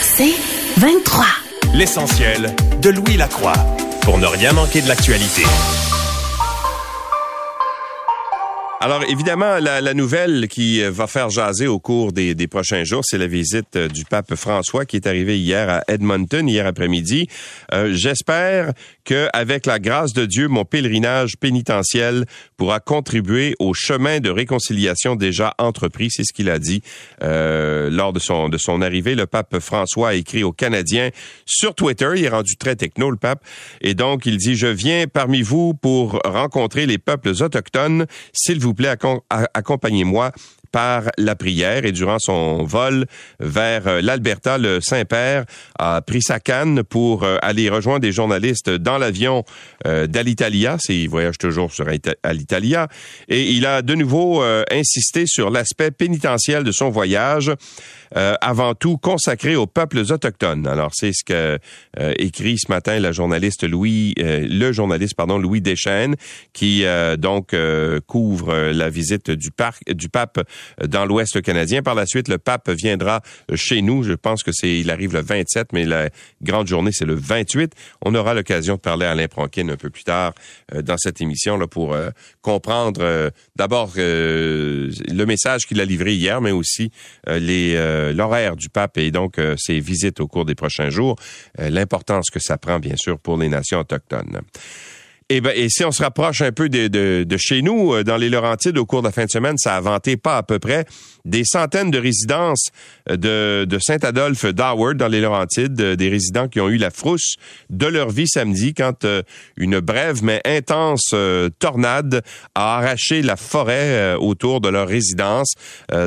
C'est 23. L'essentiel de Louis Lacroix pour ne rien manquer de l'actualité. Alors, évidemment, la, nouvelle qui va faire jaser au cours des, des prochains jours, c'est la visite euh, du pape François qui est arrivé hier à Edmonton, hier après-midi. Euh, J'espère que, avec la grâce de Dieu, mon pèlerinage pénitentiel pourra contribuer au chemin de réconciliation déjà entrepris. C'est ce qu'il a dit euh, lors de son, de son arrivée. Le pape François a écrit aux Canadiens sur Twitter. Il est rendu très techno, le pape. Et donc, il dit, je viens parmi vous pour rencontrer les peuples autochtones. S'il vous plaît, accompagnez-moi par la prière et durant son vol vers euh, l'Alberta, le Saint-Père a pris sa canne pour euh, aller rejoindre des journalistes dans l'avion euh, d'Alitalia. Il voyage toujours sur Alitalia. Et il a de nouveau insisté sur l'aspect pénitentiel de son voyage, avant tout consacré aux peuples autochtones. Alors, c'est ce que écrit ce matin la journaliste Louis, le journaliste, pardon, Louis Deschênes, qui donc couvre la visite du, parc, du pape dans l'Ouest canadien. Par la suite, le pape viendra chez nous. Je pense que c'est, il arrive le 27, mais la grande journée, c'est le 28. On aura l'occasion de parler à Alain Pronkin un peu plus tard euh, dans cette émission là pour euh, comprendre euh, d'abord le message qu'il a livré hier, mais aussi l'horaire du pape et donc ses visites au cours des prochains jours, l'importance que ça prend bien sûr pour les nations autochtones. Et, ben, et si on se rapproche un peu de, de, de, chez nous, euh, dans les Laurentides, au cours de la fin de semaine, ça a vanté pas à peu près des centaines de résidences euh, de, de Saint-Adolphe d'Howard dans les Laurentides, euh, des résidents qui ont eu la frousse de leur vie samedi quand une brève mais intense tornade a arraché la forêt autour de leur résidence.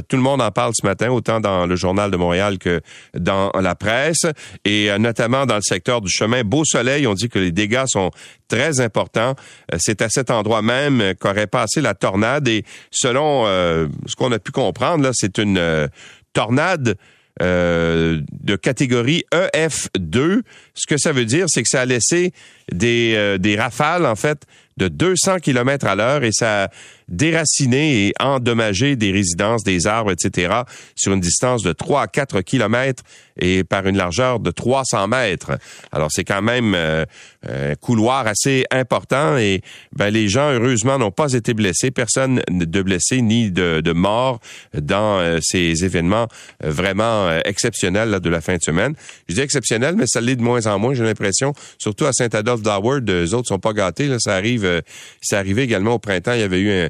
tout le monde en parle ce matin, autant dans le journal de Montréal que dans la presse, et notamment dans le secteur du chemin Beau Soleil, on dit que les dégâts sont très importants. C'est à cet endroit même qu'aurait passé la tornade et selon ce qu'on a pu comprendre, c'est une euh, tornade euh, de catégorie EF2. Ce que ça veut dire, c'est que ça a laissé des, euh, des rafales, en fait, de 200 km à l'heure et ça a déraciné et endommagé des résidences, des arbres, etc. sur une distance de 3 à 4 km et par une largeur de 300 mètres. Alors c'est quand même euh, un couloir assez important et ben, les gens heureusement n'ont pas été blessés, personne de blessé ni de, de mort dans euh, ces événements vraiment euh, exceptionnels là, de la fin de semaine. Je dis exceptionnel, mais ça l'est de moins en moins, j'ai l'impression, surtout à Saint-Adolphe d'Howard, eux autres sont pas gâtés, là, ça arrive euh, c'est arrivé également au printemps. Il y avait eu une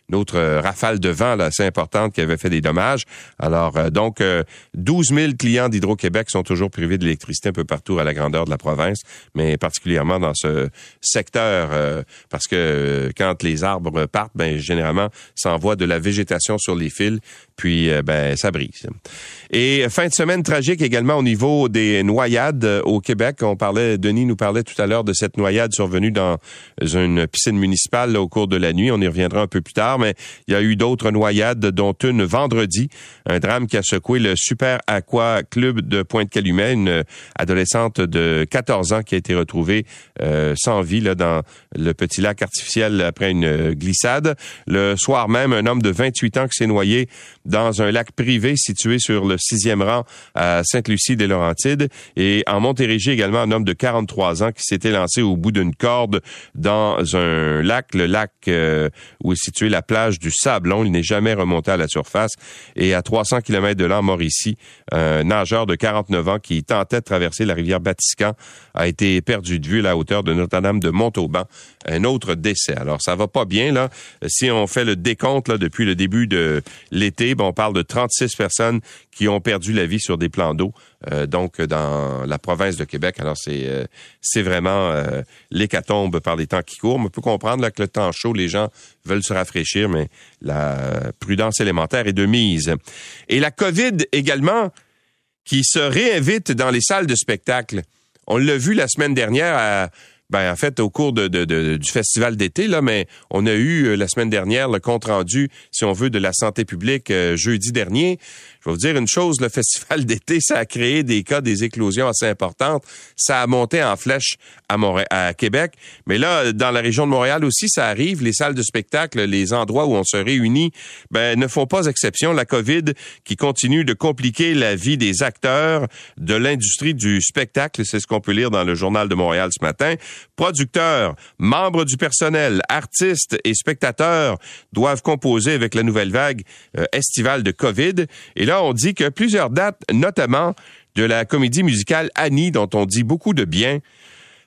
autre euh, rafale de vent là, assez importante qui avait fait des dommages. Alors, euh, donc, 12 000 clients d'Hydro-Québec sont toujours privés d'électricité un peu partout à la grandeur de la province, mais particulièrement dans ce secteur, parce que quand les arbres partent, ben, généralement, ça envoie de la végétation sur les fils, puis ben, ça brise. Et fin de semaine tragique également au niveau des noyades au Québec. On parlait, Denis nous parlait tout à l'heure de cette noyade survenue dans une piscine municipale au cours de la nuit. On y reviendra un peu plus tard, mais il y a eu d'autres noyades, dont une vendredi, un drame qui a secoué le Super Aqua Club de Pointe-Calumet, une adolescente de 14 ans qui a été retrouvée euh, sans vie dans le petit lac artificiel après une glissade. Le soir même, un homme de 28 ans qui s'est noyé dans un lac privé situé sur le sixième rang à Sainte-Lucie-des-Laurentides. Et en Montérégie également, un homme de 43 ans qui s'était lancé au bout d'une corde dans un lac, le lac euh, où est située la plage du Sablon. Il n'est jamais remonté à la surface. Et à 300 km de là, mort ici, un nageur de 49 ans qui tentait de traverser la rivière Batiscan a été perdu de vue à la hauteur de Notre-Dame de Montauban. Un autre décès. Alors, ça va pas bien, là. Si on fait le décompte, là, depuis le début de l'été, on parle de 36 personnes qui ont perdu la vie sur des plans d'eau, euh, donc dans la province de Québec. Alors, c'est euh, vraiment l'hécatombe par les temps qui courent. On peut comprendre que le temps chaud, les gens veulent se rafraîchir, mais la prudence élémentaire est de mise. Et la COVID également, qui se réinvitent dans les salles de spectacle. On l'a vu la semaine dernière ben, en fait, au cours de, du festival d'été, là, mais on a eu euh, la semaine dernière le compte rendu, si on veut, de la santé publique euh, jeudi dernier. Je vais vous dire une chose, le festival d'été, ça a créé des cas, des éclosions assez importantes. Ça a monté en flèche à, Montréal, à Québec. Mais là, dans la région de Montréal aussi, ça arrive. Les salles de spectacle, les endroits où on se réunit, ben, ne font pas exception. La COVID qui continue de compliquer la vie des acteurs de l'industrie du spectacle. C'est ce qu'on peut lire dans le journal de Montréal ce matin. Producteurs, membres du personnel, artistes et spectateurs doivent composer avec la nouvelle vague euh, estivale de COVID. On dit que plusieurs dates, notamment de la comédie musicale Annie, dont on dit beaucoup de bien,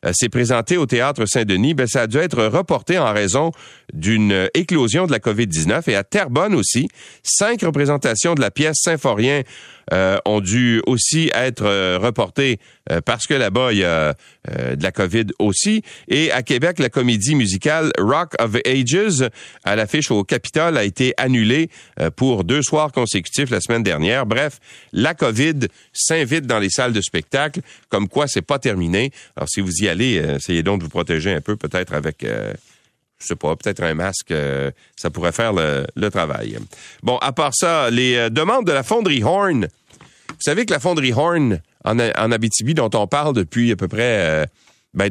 euh, s'est présentée au théâtre Saint-Denis, ben, ça a dû être reporté en raison d'une éclosion de la COVID-19 et à Terrebonne aussi, cinq représentations de la pièce Symphorien euh, ont dû aussi être euh, reportés euh, parce que là-bas, il y a de la COVID aussi. Et à Québec, la comédie musicale Rock of Ages à l'affiche au Capitole a été annulée pour deux soirs consécutifs la semaine dernière. Bref, la COVID s'invite dans les salles de spectacle, comme quoi c'est pas terminé. Alors si vous y allez, essayez donc de vous protéger un peu, peut-être avec je sais pas, peut-être un masque, euh, ça pourrait faire le, travail. Bon, à part ça, les euh, demandes de la fonderie Horn. Vous savez que la fonderie Horn en, Abitibi, dont on parle depuis à peu près euh, ben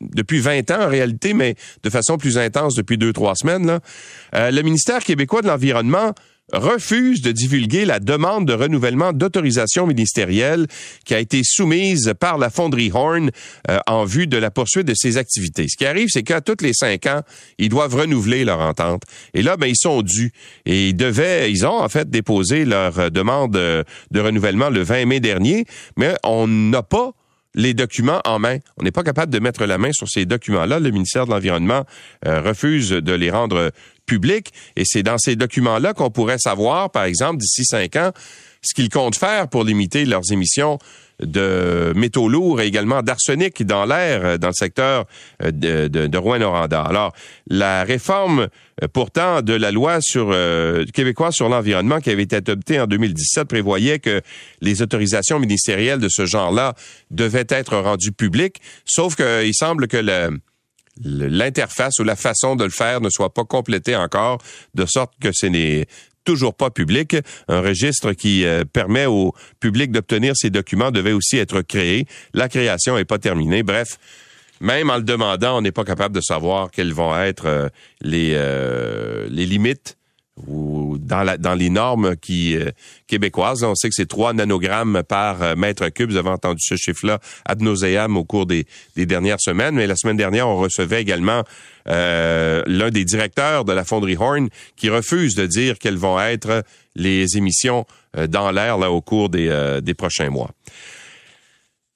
depuis 20 ans en réalité, mais de façon plus intense depuis deux, trois semaines, là, le ministère québécois de l'Environnement refuse de divulguer la demande de renouvellement d'autorisation ministérielle qui a été soumise par la fonderie Horn euh, en vue de la poursuite de ses activités. Ce qui arrive, c'est qu'à tous les cinq ans, ils doivent renouveler leur entente. Et là, ben, ils sont dus. Et ils devaient, ils ont en fait déposé leur demande de, renouvellement le 20 mai dernier, mais on n'a pas les documents en main. On n'est pas capable de mettre la main sur ces documents-là. Le ministère de l'Environnement euh, refuse de les rendre public. Et c'est dans ces documents-là qu'on pourrait savoir, par exemple, d'ici cinq ans, ce qu'ils comptent faire pour limiter leurs émissions de métaux lourds et également d'arsenic dans l'air euh, dans le secteur euh, de, de, de Rouen-Noranda. Alors, la réforme euh, pourtant de la loi sur québécoise sur l'environnement qui avait été adoptée en 2017 prévoyait que les autorisations ministérielles de ce genre-là devaient être rendues publiques, sauf qu'il semble que le l'interface ou la façon de le faire ne soit pas complétée encore, de sorte que ce n'est toujours pas public. Un registre qui euh, permet au public d'obtenir ces documents devait aussi être créé. La création n'est pas terminée. Bref, même en le demandant, on n'est pas capable de savoir quelles vont être euh, les, euh, les limites ou dans, la, dans les normes qui euh, québécoises. On sait que c'est 3 nanogrammes par euh, mètre cube. Vous avez entendu ce chiffre-là ad nauseam au cours des, des, dernières semaines. Mais la semaine dernière, on recevait également euh, l'un des directeurs de la fonderie Horn qui refuse de dire quelles vont être les émissions dans l'air là au cours des, des prochains mois.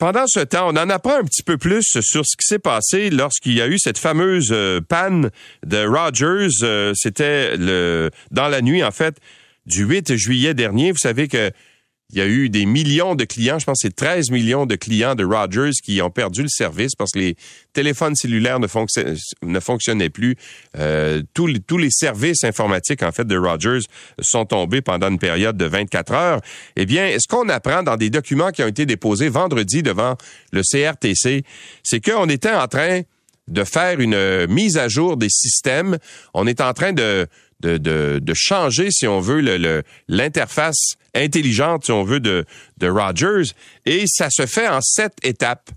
Pendant ce temps, on en apprend un petit peu plus sur ce qui s'est passé lorsqu'il y a eu cette fameuse euh, panne de Rogers. Euh, c'était le dans la nuit, en fait, du 8 juillet dernier. Vous savez que il y a eu des millions de clients, je pense que c'est 13 millions de clients de Rogers qui ont perdu le service parce que les téléphones cellulaires ne, fonctionnaient plus. Euh, tous, les, services informatiques, en fait, de Rogers sont tombés pendant une période de 24 heures. Eh bien, ce qu'on apprend dans des documents qui ont été déposés vendredi devant le CRTC, c'est qu'on était en train de faire une mise à jour des systèmes. On est en train de de, de, changer, si on veut, l'interface intelligente, si on veut, de, de Rogers. Et ça se fait en sept étapes.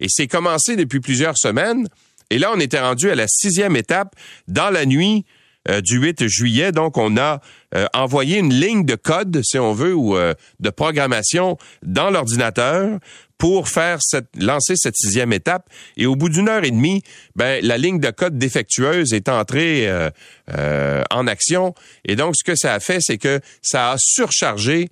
Et c'est commencé depuis plusieurs semaines. Et là, on était rendu à la sixième étape dans la nuit euh, du 8 juillet. Donc, on a euh, envoyé une ligne de code, si on veut, ou euh, de programmation dans l'ordinateur pour faire lancer cette sixième étape. Et au bout d'une heure et demie, ben, la ligne de code défectueuse est entrée euh, euh, en action. Et donc, ce que ça a fait, c'est que ça a surchargé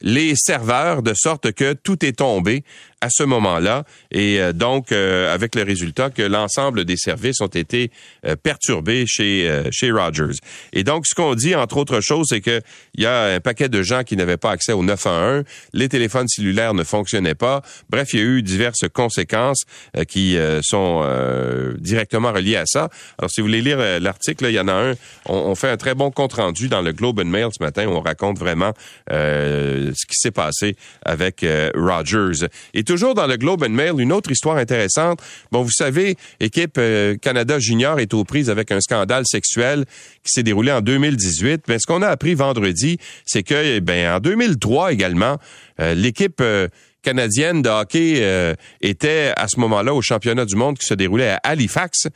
les serveurs de sorte que tout est tombé à ce moment-là. Et euh, donc, euh, avec le résultat que l'ensemble des services ont été euh, perturbés chez, chez Rogers. Et donc, ce qu'on dit, entre autres choses, c'est qu'il y a un paquet de gens qui n'avaient pas accès au 911. Les téléphones cellulaires ne fonctionnaient pas. Bref, il y a eu diverses conséquences qui sont directement reliées à ça. Alors, si vous voulez lire l'article, il y en a un. On, on, fait un très bon compte-rendu dans le Globe and Mail ce matin où on raconte vraiment ce qui s'est passé avec Rogers. Et toujours dans le Globe and Mail, une autre histoire intéressante. Bon, vous savez, équipe euh, Canada Junior est aux prises avec un scandale sexuel qui s'est déroulé en 2018. Mais ce qu'on a appris vendredi, c'est que, eh ben, en 2003 également, euh, l'équipe euh, canadienne de hockey était à ce moment-là au championnat du monde qui se déroulait à Halifax.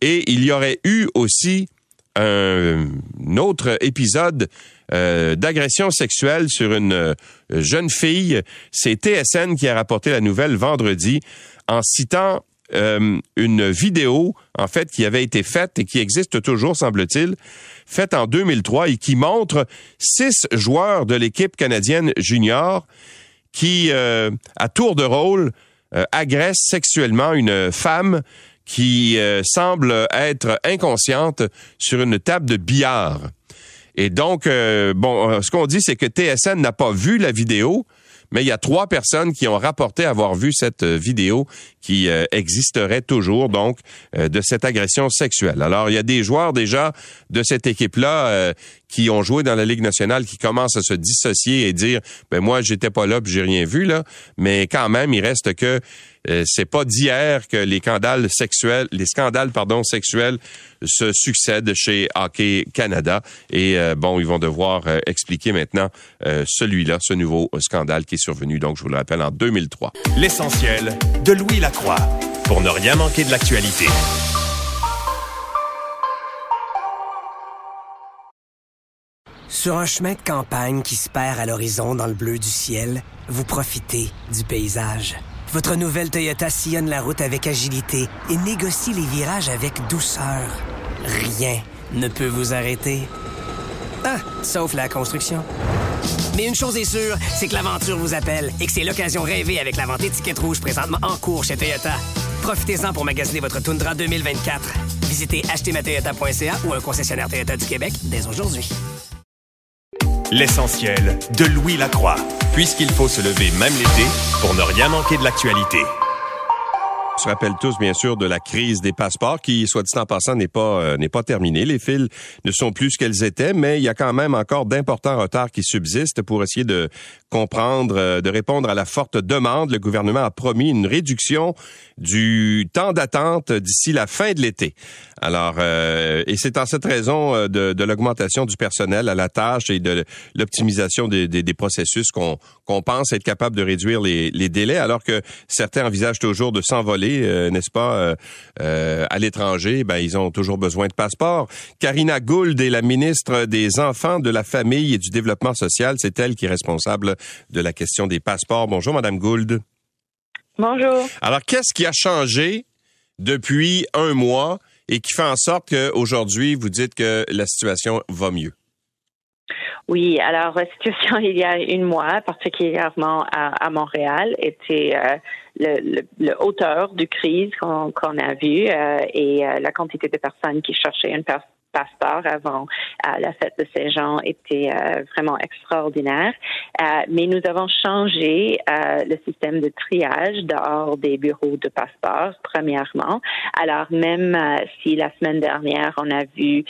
Et il y aurait eu aussi un autre épisode euh, d'agression sexuelle sur une euh, jeune fille. C'est TSN qui a rapporté la nouvelle vendredi en citant euh, une vidéo, en fait, qui avait été faite et qui existe toujours, semble-t-il, faite en 2003 et qui montre six joueurs de l'équipe canadienne junior qui, à tour de rôle, agressent sexuellement une femme qui semble être inconsciente sur une table de billard. Et donc, euh, bon, euh, ce qu'on dit, c'est que TSN n'a pas vu la vidéo, mais il y a trois personnes qui ont rapporté avoir vu cette euh, vidéo qui existerait toujours, donc, de cette agression sexuelle. Alors, il y a des joueurs déjà de cette équipe-là qui ont joué dans la Ligue nationale qui commencent à se dissocier et dire, ben moi, j'étais pas là, j'ai rien vu, là. Mais quand même, il reste que euh, c'est pas d'hier que les scandales sexuels, les scandales pardon sexuels se succèdent chez Hockey Canada et euh, bon, ils vont devoir euh, expliquer maintenant celui-là, ce nouveau scandale qui est survenu donc je vous le rappelle en 2003. L'essentiel de Louis Pour ne rien manquer de l'actualité. Sur un chemin de campagne qui se perd à l'horizon dans le bleu du ciel, vous profitez du paysage. Votre nouvelle Toyota sillonne la route avec agilité et négocie les virages avec douceur. Rien ne peut vous arrêter. Ah, sauf la construction. Mais une chose est sûre, c'est que l'aventure vous appelle et que c'est l'occasion rêvée avec la vente étiquette rouge présentement en cours chez Toyota. Profitez-en pour magasiner votre Tundra 2024. Visitez achetermatoyota.ca ou un concessionnaire Toyota du Québec dès aujourd'hui. L'essentiel de Louis Lacroix puisqu'il faut se lever même l'été pour ne rien manquer de l'actualité. On se rappelle tous, bien sûr, de la crise des passeports qui, soit dit en passant, n'est pas euh, n'est pas terminée. Les fils ne sont plus ce qu'elles étaient, mais il y a quand même encore d'importants retards qui subsistent pour essayer de comprendre, euh, de répondre à la forte demande. Le gouvernement a promis une réduction du temps d'attente d'ici la fin de l'été. Alors, euh, et c'est en cette raison euh, de, de l'augmentation du personnel à la tâche et de l'optimisation des, des, des, processus qu'on pense être capable de réduire les, les, délais, alors que certains envisagent toujours de s'envoler, euh, n'est-ce pas, à l'étranger. Ben, ils ont toujours besoin de passeport. Karina Gould est la ministre des Enfants, de la Famille et du Développement social. C'est elle qui est responsable de la question des passeports. Bonjour, Madame Gould. Bonjour. Alors, qu'est-ce qui a changé depuis un mois et qui fait en sorte qu'aujourd'hui, vous dites que la situation va mieux? Oui, alors la situation il y a une mois, particulièrement à, Montréal, était euh, le, le, hauteur du crise qu'on a vu euh, et euh, la quantité de personnes qui cherchaient une, passeport avant euh, la fête de Saint-Jean était euh, vraiment extraordinaire. Euh, mais nous avons changé le système de triage dehors des bureaux de passeport, premièrement. Alors, même si la semaine dernière, on a vu,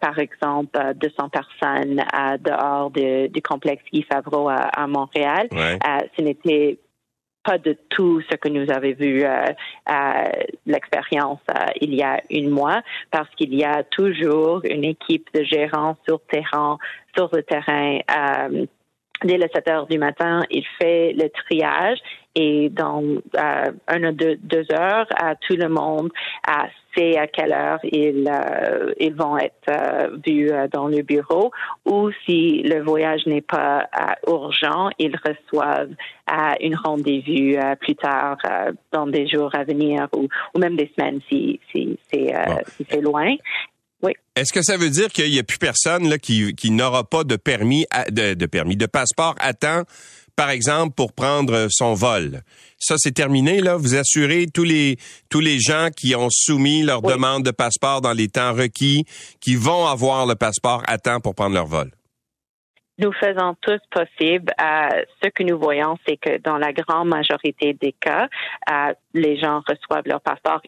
par exemple, 200 personnes dehors du complexe Guy Favreau à, Montréal, ce n'était pas de tout ce que nous avons vu euh, l'expérience euh, il y a une mois, parce qu'il y a toujours une équipe de gérants sur terrain, sur le terrain. Euh, dès les 7 heures du matin, il fait le triage et dans euh, un ou deux, deux heures, tout le monde sait à quelle heure ils, euh, ils vont être euh, vus dans le bureau ou si le voyage n'est pas urgent, ils reçoivent une rendez-vous plus tard dans des jours à venir ou, ou même des semaines si, si c'est si c'est loin. Oui. Est-ce que ça veut dire qu'il n'y a plus personne là, qui, qui n'aura pas de permis, de, de permis, de passeport à temps par exemple, pour prendre son vol? Ça, c'est terminé, là. Vous assurez tous les, tous les gens qui ont soumis leur demande de passeport dans les temps requis, qui vont avoir le passeport à temps pour prendre leur vol. Nous faisons tout possible. Euh, ce que nous voyons, c'est que dans la grande majorité des cas, euh, les gens reçoivent leur passeport.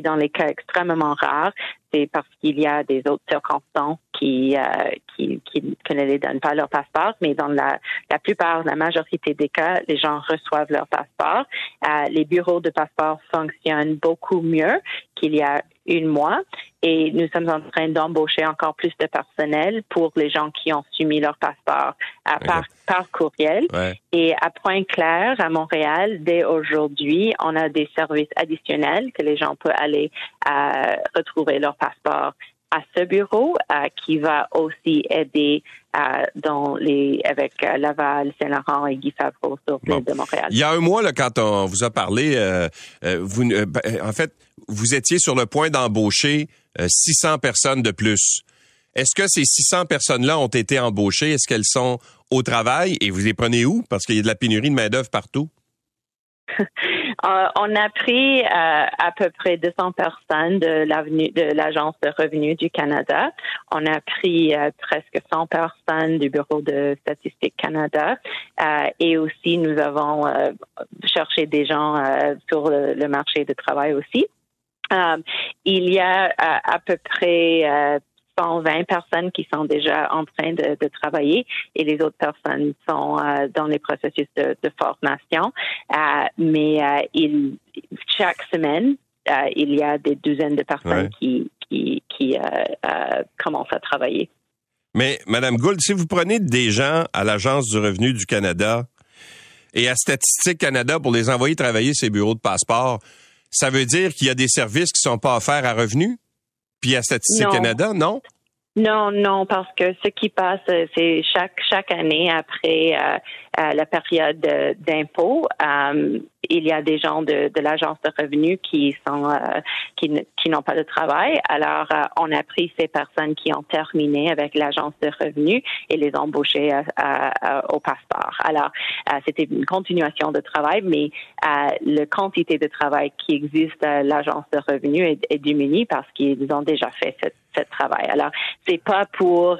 Dans les cas extrêmement rares, c'est parce qu'il y a des autres circonstances qui, euh, qui, qui, ne les donnent pas leur passeport, mais dans la, la plupart, la majorité des cas, les gens reçoivent leur passeport. Euh, les bureaux de passeport fonctionnent beaucoup mieux qu'il y a une mois. Et nous sommes en train d'embaucher encore plus de personnel pour les gens qui ont soumis leur passeport à par, par, courriel. Et à Pointe-Claire, à Montréal, dès aujourd'hui, on a des services additionnels que les gens peuvent aller à retrouver leur passeport à ce bureau euh, qui va aussi aider euh, dans les avec euh, Laval, Saint-Laurent et Guy Favreau sur l'île de Montréal. Il y a un mois, là, quand on vous a parlé, vous, ben, en fait, vous étiez sur le point d'embaucher 600 personnes de plus. Est-ce que ces 600 personnes-là ont été embauchées? Est-ce qu'elles sont au travail? Et vous les prenez où? Parce qu'il y a de la pénurie de main-d'œuvre partout. Euh, on a pris euh, à peu près 200 personnes de l'avenue de l'Agence de revenus du Canada. On a pris euh, presque 100 personnes du Bureau de statistique Canada et aussi nous avons cherché des gens sur le, marché de travail aussi. il y a à peu près 120 personnes qui sont déjà en train de, travailler et les autres personnes sont euh, dans les processus de, formation. Euh, mais euh, il, chaque semaine, il y a des douzaines de personnes qui, qui, qui commencent à travailler. Mais, Madame Gould, si vous prenez des gens à l'Agence du revenu du Canada et à Statistique Canada pour les envoyer travailler ces bureaux de passeport, ça veut dire qu'il y a des services qui sont pas offerts à revenu? Puis à Statistique Canada, non? Non, non, parce que ce qui passe, c'est chaque chaque année après euh, euh, la période d'impôt, euh, il y a des gens de, de l'agence de revenus qui sont euh, qui, qui n'ont pas de travail. Alors, euh, on a pris ces personnes qui ont terminé avec l'agence de revenus et les embauché au passeport. Alors, euh, c'était une continuation de travail, mais la quantité de travail qui existe à l'agence de revenus est, est diminuée parce qu'ils ont déjà fait ce, ce travail. Alors, c'est pas pour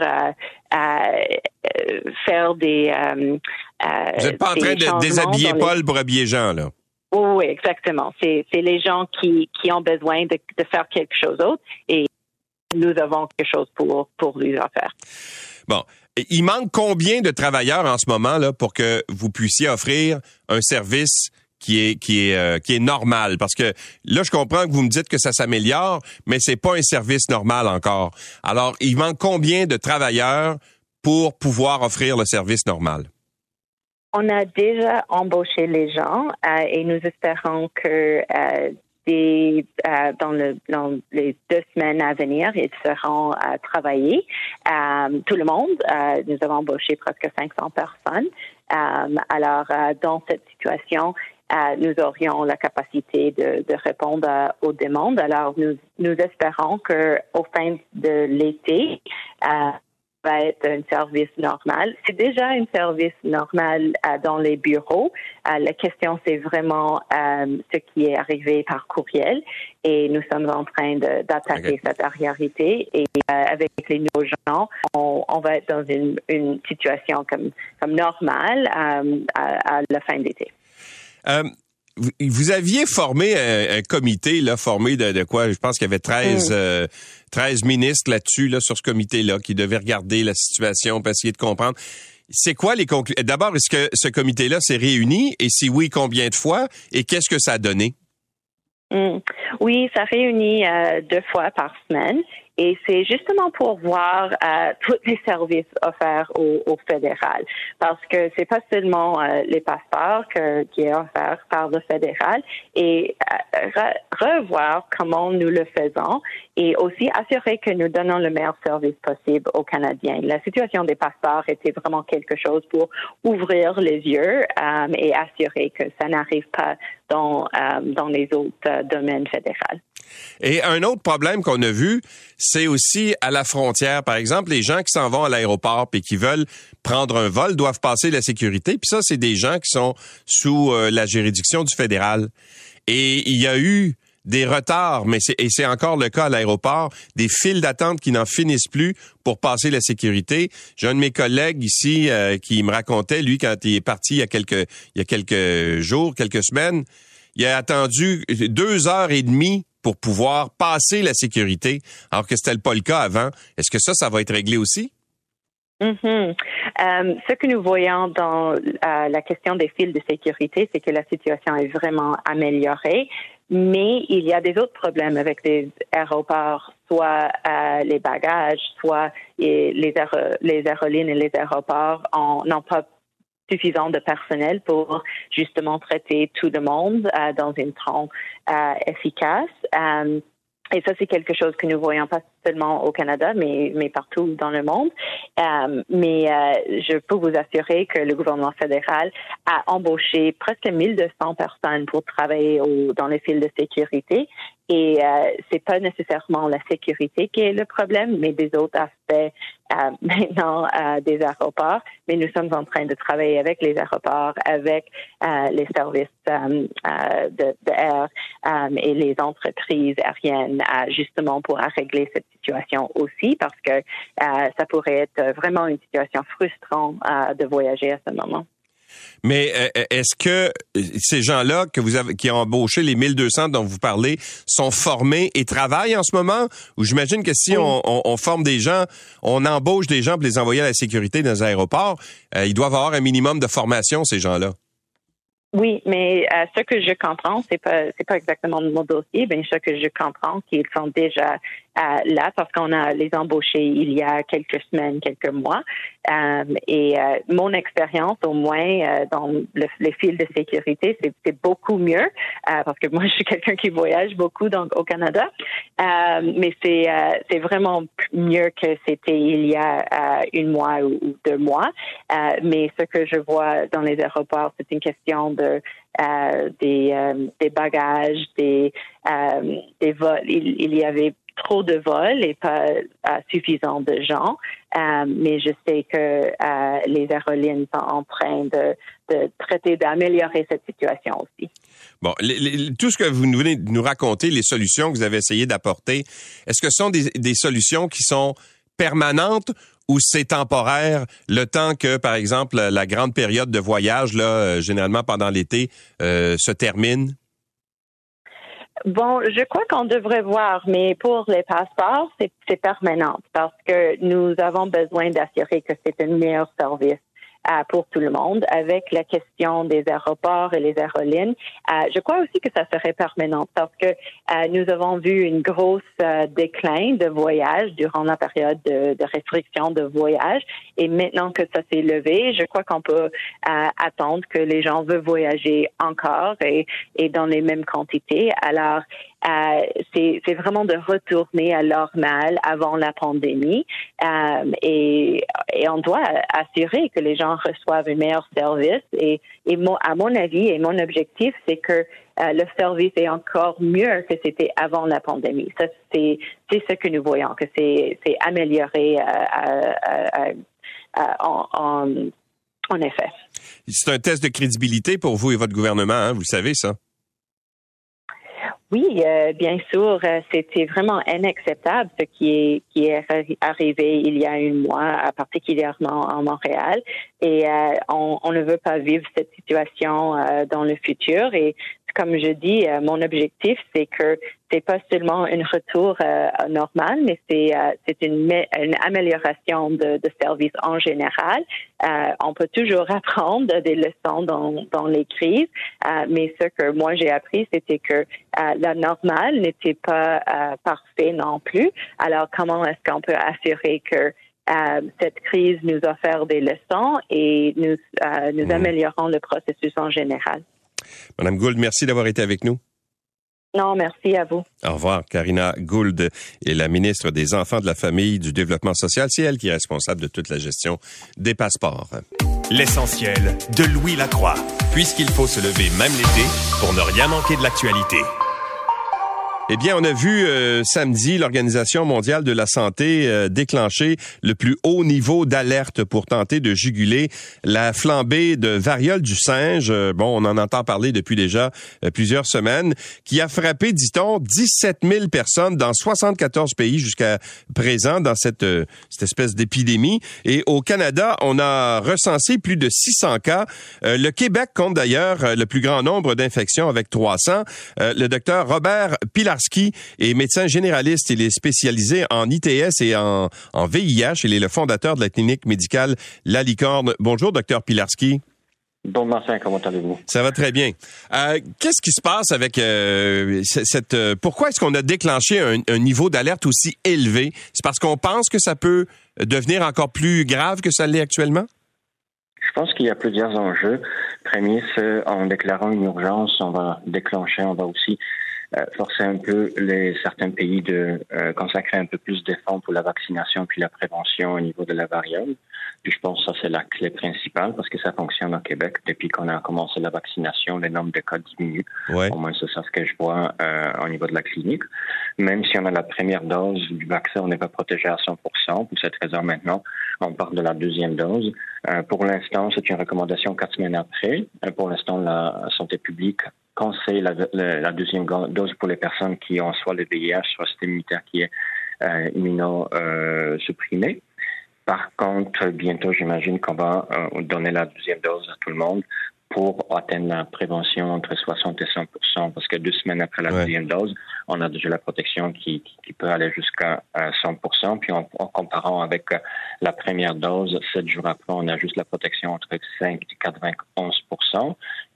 faire des. Vous n'êtes pas en train de déshabiller Paul pour habiller Jean, là? Oui, exactement. C'est les gens qui, qui ont besoin de, de faire quelque chose d'autre et nous avons quelque chose pour, pour lui en faire. Bon. Il manque combien de travailleurs en ce moment là pour que vous puissiez offrir un service qui est qui est euh, qui est normal parce que là je comprends que vous me dites que ça s'améliore mais c'est pas un service normal encore. Alors, il manque combien de travailleurs pour pouvoir offrir le service normal? On a déjà embauché les gens euh, et nous espérons que euh, dans, le, dans, les deux semaines à venir, ils seront travailler. tout le monde, nous avons embauché presque 500 personnes. alors, dans cette situation, nous aurions la capacité de, de répondre aux demandes. Alors, nous, nous espérons qu'au fin de l'été, va être un service normal. C'est déjà un service normal euh, dans les bureaux. Euh, la question, c'est vraiment euh, ce qui est arrivé par courriel et nous sommes en train d'attaquer cette arriérité et avec les nouveaux gens, on, on, va être dans une, une situation comme, comme normale à, à la fin d'été vous aviez formé un, comité là formé de, quoi? Je pense qu'il y avait 13 13 ministres là-dessus, là, sur ce comité-là, qui devaient regarder la situation, pour essayer de comprendre. C'est quoi les conclusions? D'abord, est-ce que ce comité-là s'est réuni? Et si oui, combien de fois? Et qu'est-ce que ça a donné? Hmm. Oui, ça réunit euh, deux fois par semaine. Et c'est justement pour voir euh, tous les services offerts au, au fédéral, parce que c'est pas seulement euh, les passeports que, qui est offert par le fédéral, et euh, revoir comment nous le faisons, et aussi assurer que nous donnons le meilleur service possible aux Canadiens. La situation des passeports était vraiment quelque chose pour ouvrir les yeux euh, et assurer que ça n'arrive pas dans, dans les autres domaines fédéraux. Et un autre problème qu'on a vu, c'est aussi à la frontière. Par exemple, les gens qui s'en vont à l'aéroport et qui veulent prendre un vol doivent passer la sécurité. Puis ça, c'est des gens qui sont sous euh, la juridiction du fédéral. Et il y a eu des retards, mais c'est, encore le cas à l'aéroport, des files d'attente qui n'en finissent plus pour passer la sécurité. J'ai un de mes collègues ici euh, qui me racontait, lui, quand il est parti il y a quelques jours, quelques semaines, il a attendu deux heures et demie pour pouvoir passer la sécurité, alors que c'était pas le cas avant. Est-ce que ça, ça va être réglé aussi? Mhm. Euh, ce que nous voyons dans euh, la question des fils de sécurité, c'est que la situation est vraiment améliorée, mais il y a des autres problèmes avec les aéroports, soit euh, les bagages, soit les, les aérolines et les aéroports n'ont pas suffisant de personnel pour justement traiter tout le monde dans une temps efficace. Et ça, c'est quelque chose que nous voyons pas seulement au Canada, mais, partout dans le monde. Euh, mais euh, je peux vous assurer que le gouvernement fédéral a embauché presque 1200 personnes pour travailler dans les fils de sécurité. Et euh, c'est pas nécessairement la sécurité qui est le problème, mais des autres aspects euh, maintenant euh, des aéroports. Mais nous sommes en train de travailler avec les aéroports, avec euh, les services euh, de, de air et les entreprises aériennes, justement pour régler cette situation aussi, parce que ça pourrait être vraiment une situation frustrante de voyager à ce moment. Mais euh, euh, est-ce que euh, ces gens-là que vous avez, qui ont embauché les 1200 dont vous parlez sont formés et travaillent en ce moment? Ou j'imagine que si on, on, forme des gens, on embauche des gens pour les envoyer à la sécurité dans les aéroports, ils doivent avoir un minimum de formation, ces gens-là. Oui, mais ce que je comprends, c'est pas c'est pas exactement mon dossier, mais ce que je comprends, qu'ils sont déjà là parce qu'on a les embauchés il y a quelques semaines, quelques mois. Euh, et euh, mon expérience, au moins euh, dans le, les fils de sécurité, c'est beaucoup mieux parce que moi, je suis quelqu'un qui voyage beaucoup donc au Canada. mais c'est c'est vraiment mieux que c'était il y a une mois ou, deux mois. mais ce que je vois dans les aéroports, c'est une question de des, des bagages, des, des vols. Il, il, y avait trop de vols et pas euh, suffisant de gens. Euh, mais je sais que euh, les aérolines sont en train de, traiter d'améliorer cette situation aussi. Bon, tout ce que vous venez de nous raconter, les solutions que vous avez essayé d'apporter, est-ce que ce sont des, solutions qui sont permanentes ou c'est temporaire? Le temps que, par exemple, la grande période de voyage, là, généralement pendant l'été, se termine? Bon, je crois qu'on devrait voir, mais pour les passeports, c'est permanent parce que nous avons besoin d'assurer que c'est un meilleur service pour tout le monde avec la question des aéroports et les aérolines. Euh, je crois aussi que ça serait permanent parce que euh, nous avons vu une grosse euh, déclin de voyages durant la période de, de restriction de voyage et maintenant que ça s'est levé, je crois qu'on peut attendre que les gens veulent voyager encore et, et dans les mêmes quantités. Alors, euh, c'est vraiment de retourner à normal avant la pandémie euh, et, et, on doit assurer que les gens reçoivent un meilleur service et, et à mon avis et mon objectif c'est que euh, le service est encore mieux que c'était avant la pandémie. Ça c'est ce que nous voyons que c'est amélioré en, en, en effet. C'est un test de crédibilité pour vous et votre gouvernement, hein, vous savez ça. Oui, euh, bien sûr, euh, c'était vraiment inacceptable ce qui est qui est arrivé il y a un mois, particulièrement en Montréal, et euh, on, on, ne veut pas vivre cette situation dans le futur. Et comme je dis, euh, mon objectif, c'est que c'est pas seulement un retour euh, normal, mais c'est euh, c'est une, une, amélioration de, de, service en général. on peut toujours apprendre des leçons dans, dans les crises, mais ce que moi j'ai appris, c'était que la normale n'était pas parfait non plus. Alors comment est-ce qu'on peut assurer que cette crise nous offre des leçons et nous, nous mmh. améliorons le processus en général? Madame Gould, merci d'avoir été avec nous. Non, merci à vous. Au revoir. Karina Gould est la ministre des Enfants, de la Famille, du Développement social. C'est elle qui est responsable de toute la gestion des passeports. L'essentiel de Louis Lacroix, puisqu'il faut se lever même l'été pour ne rien manquer de l'actualité. Eh bien, on a vu euh, samedi l'Organisation mondiale de la santé euh, déclencher le plus haut niveau d'alerte pour tenter de juguler la flambée de variole du singe. Euh, bon, on en entend parler depuis déjà plusieurs semaines, qui a frappé, dit-on, 17 000 personnes dans 74 pays jusqu'à présent dans cette, cette espèce d'épidémie. Et au Canada, on a recensé plus de 600 cas. le Québec compte d'ailleurs le plus grand nombre d'infections avec 300. le docteur Robert Pilar Pilarski est médecin généraliste. Il est spécialisé en ITS et en, VIH. Il est le fondateur de la clinique médicale La Licorne. Bonjour, docteur Pilarski. Bon matin, comment allez-vous? Ça va très bien. Euh, qu'est-ce qui se passe avec euh, cette... Euh, pourquoi est-ce qu'on a déclenché un, niveau d'alerte aussi élevé? C'est parce qu'on pense que ça peut devenir encore plus grave que ça l'est actuellement? Je pense qu'il y a plusieurs enjeux. Premier, c'est en déclarant une urgence, on va déclencher, on va aussi forcer un peu les, certains pays de euh, consacrer un peu plus d'efforts pour la vaccination puis la prévention au niveau de la variole. Puis je pense que ça, c'est la clé principale parce que ça fonctionne au Québec. Depuis qu'on a commencé la vaccination, le nombre de cas diminue. Au moins, c'est ça ce que je vois euh, au niveau de la clinique. Même si on a la première dose du vaccin, on n'est pas protégé à 100% Pour cette raison, maintenant, on parle de la deuxième dose. Euh, pour l'instant, c'est une recommandation quatre semaines après. Euh, pour l'instant, la santé publique conseille la, la, deuxième dose pour les personnes qui ont soit le VIH, soit le système immunitaire qui est euh, immunosupprimé. Par contre, bientôt, j'imagine qu'on va euh, donner la deuxième dose à tout le monde pour atteindre la prévention entre 60 et 100 parce que deux semaines après la deuxième dose, on a déjà la protection qui, qui, peut aller jusqu'à 100 euh, Puis en, comparant avec euh, la première dose, sept jours après, on a juste la protection entre 5 et 91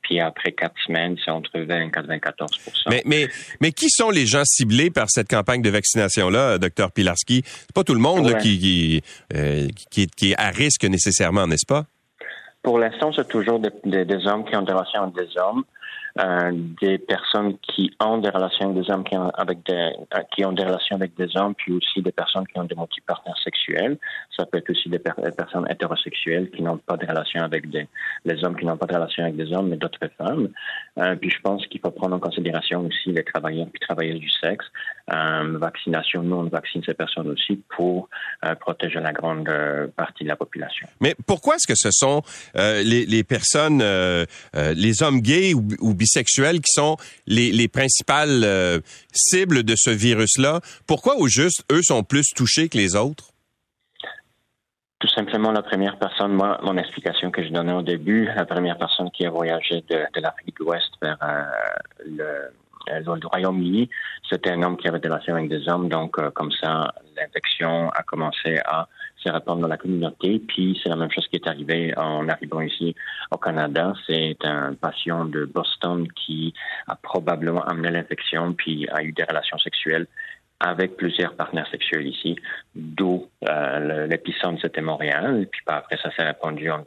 puis après quatre semaines, c'est entre 20 et 94 mais, mais, mais qui sont les gens ciblés par cette campagne de vaccination-là, docteur Pilarski? C'est pas tout le monde qui, qui, euh, qui, qui est à risque nécessairement, n'est-ce pas? Pour l'instant, c'est toujours des, des, hommes qui ont des relations avec des hommes. Euh, des personnes qui ont des relations avec des hommes qui ont, avec des, euh, qui ont des relations avec des hommes, puis aussi des personnes qui ont des multipartenaires sexuels. Ça peut être aussi des, personnes hétérosexuelles qui n'ont pas de relations avec des les hommes qui n'ont pas de relations avec des hommes, mais d'autres femmes. Euh, puis je pense qu'il faut prendre en considération aussi les travailleurs puis travailleuses du sexe. Euh, vaccination, nous on vaccine ces personnes aussi pour euh, protéger la grande partie de la population. Mais pourquoi est-ce que ce sont les, les, personnes, les hommes gays ou, ou bisexuels qui sont les, les principales euh, cibles de ce virus-là? Pourquoi au juste, eux sont plus touchés que les autres? Tout simplement, la première personne, moi, mon explication que je donnais au début, la première personne qui a voyagé de, de l'Afrique de l'Ouest vers euh, le, le Royaume-Uni, c'était un homme qui avait des relations avec des hommes, donc euh, comme ça, l'infection a commencé à se répandre dans la communauté. Puis c'est la même chose qui est arrivée en arrivant ici au Canada. C'est un patient de Boston qui a probablement amené l'infection, puis a eu des relations sexuelles avec plusieurs partenaires sexuels ici, d'où euh, l'épicentre c'était Montréal, puis après ça s'est répandu en,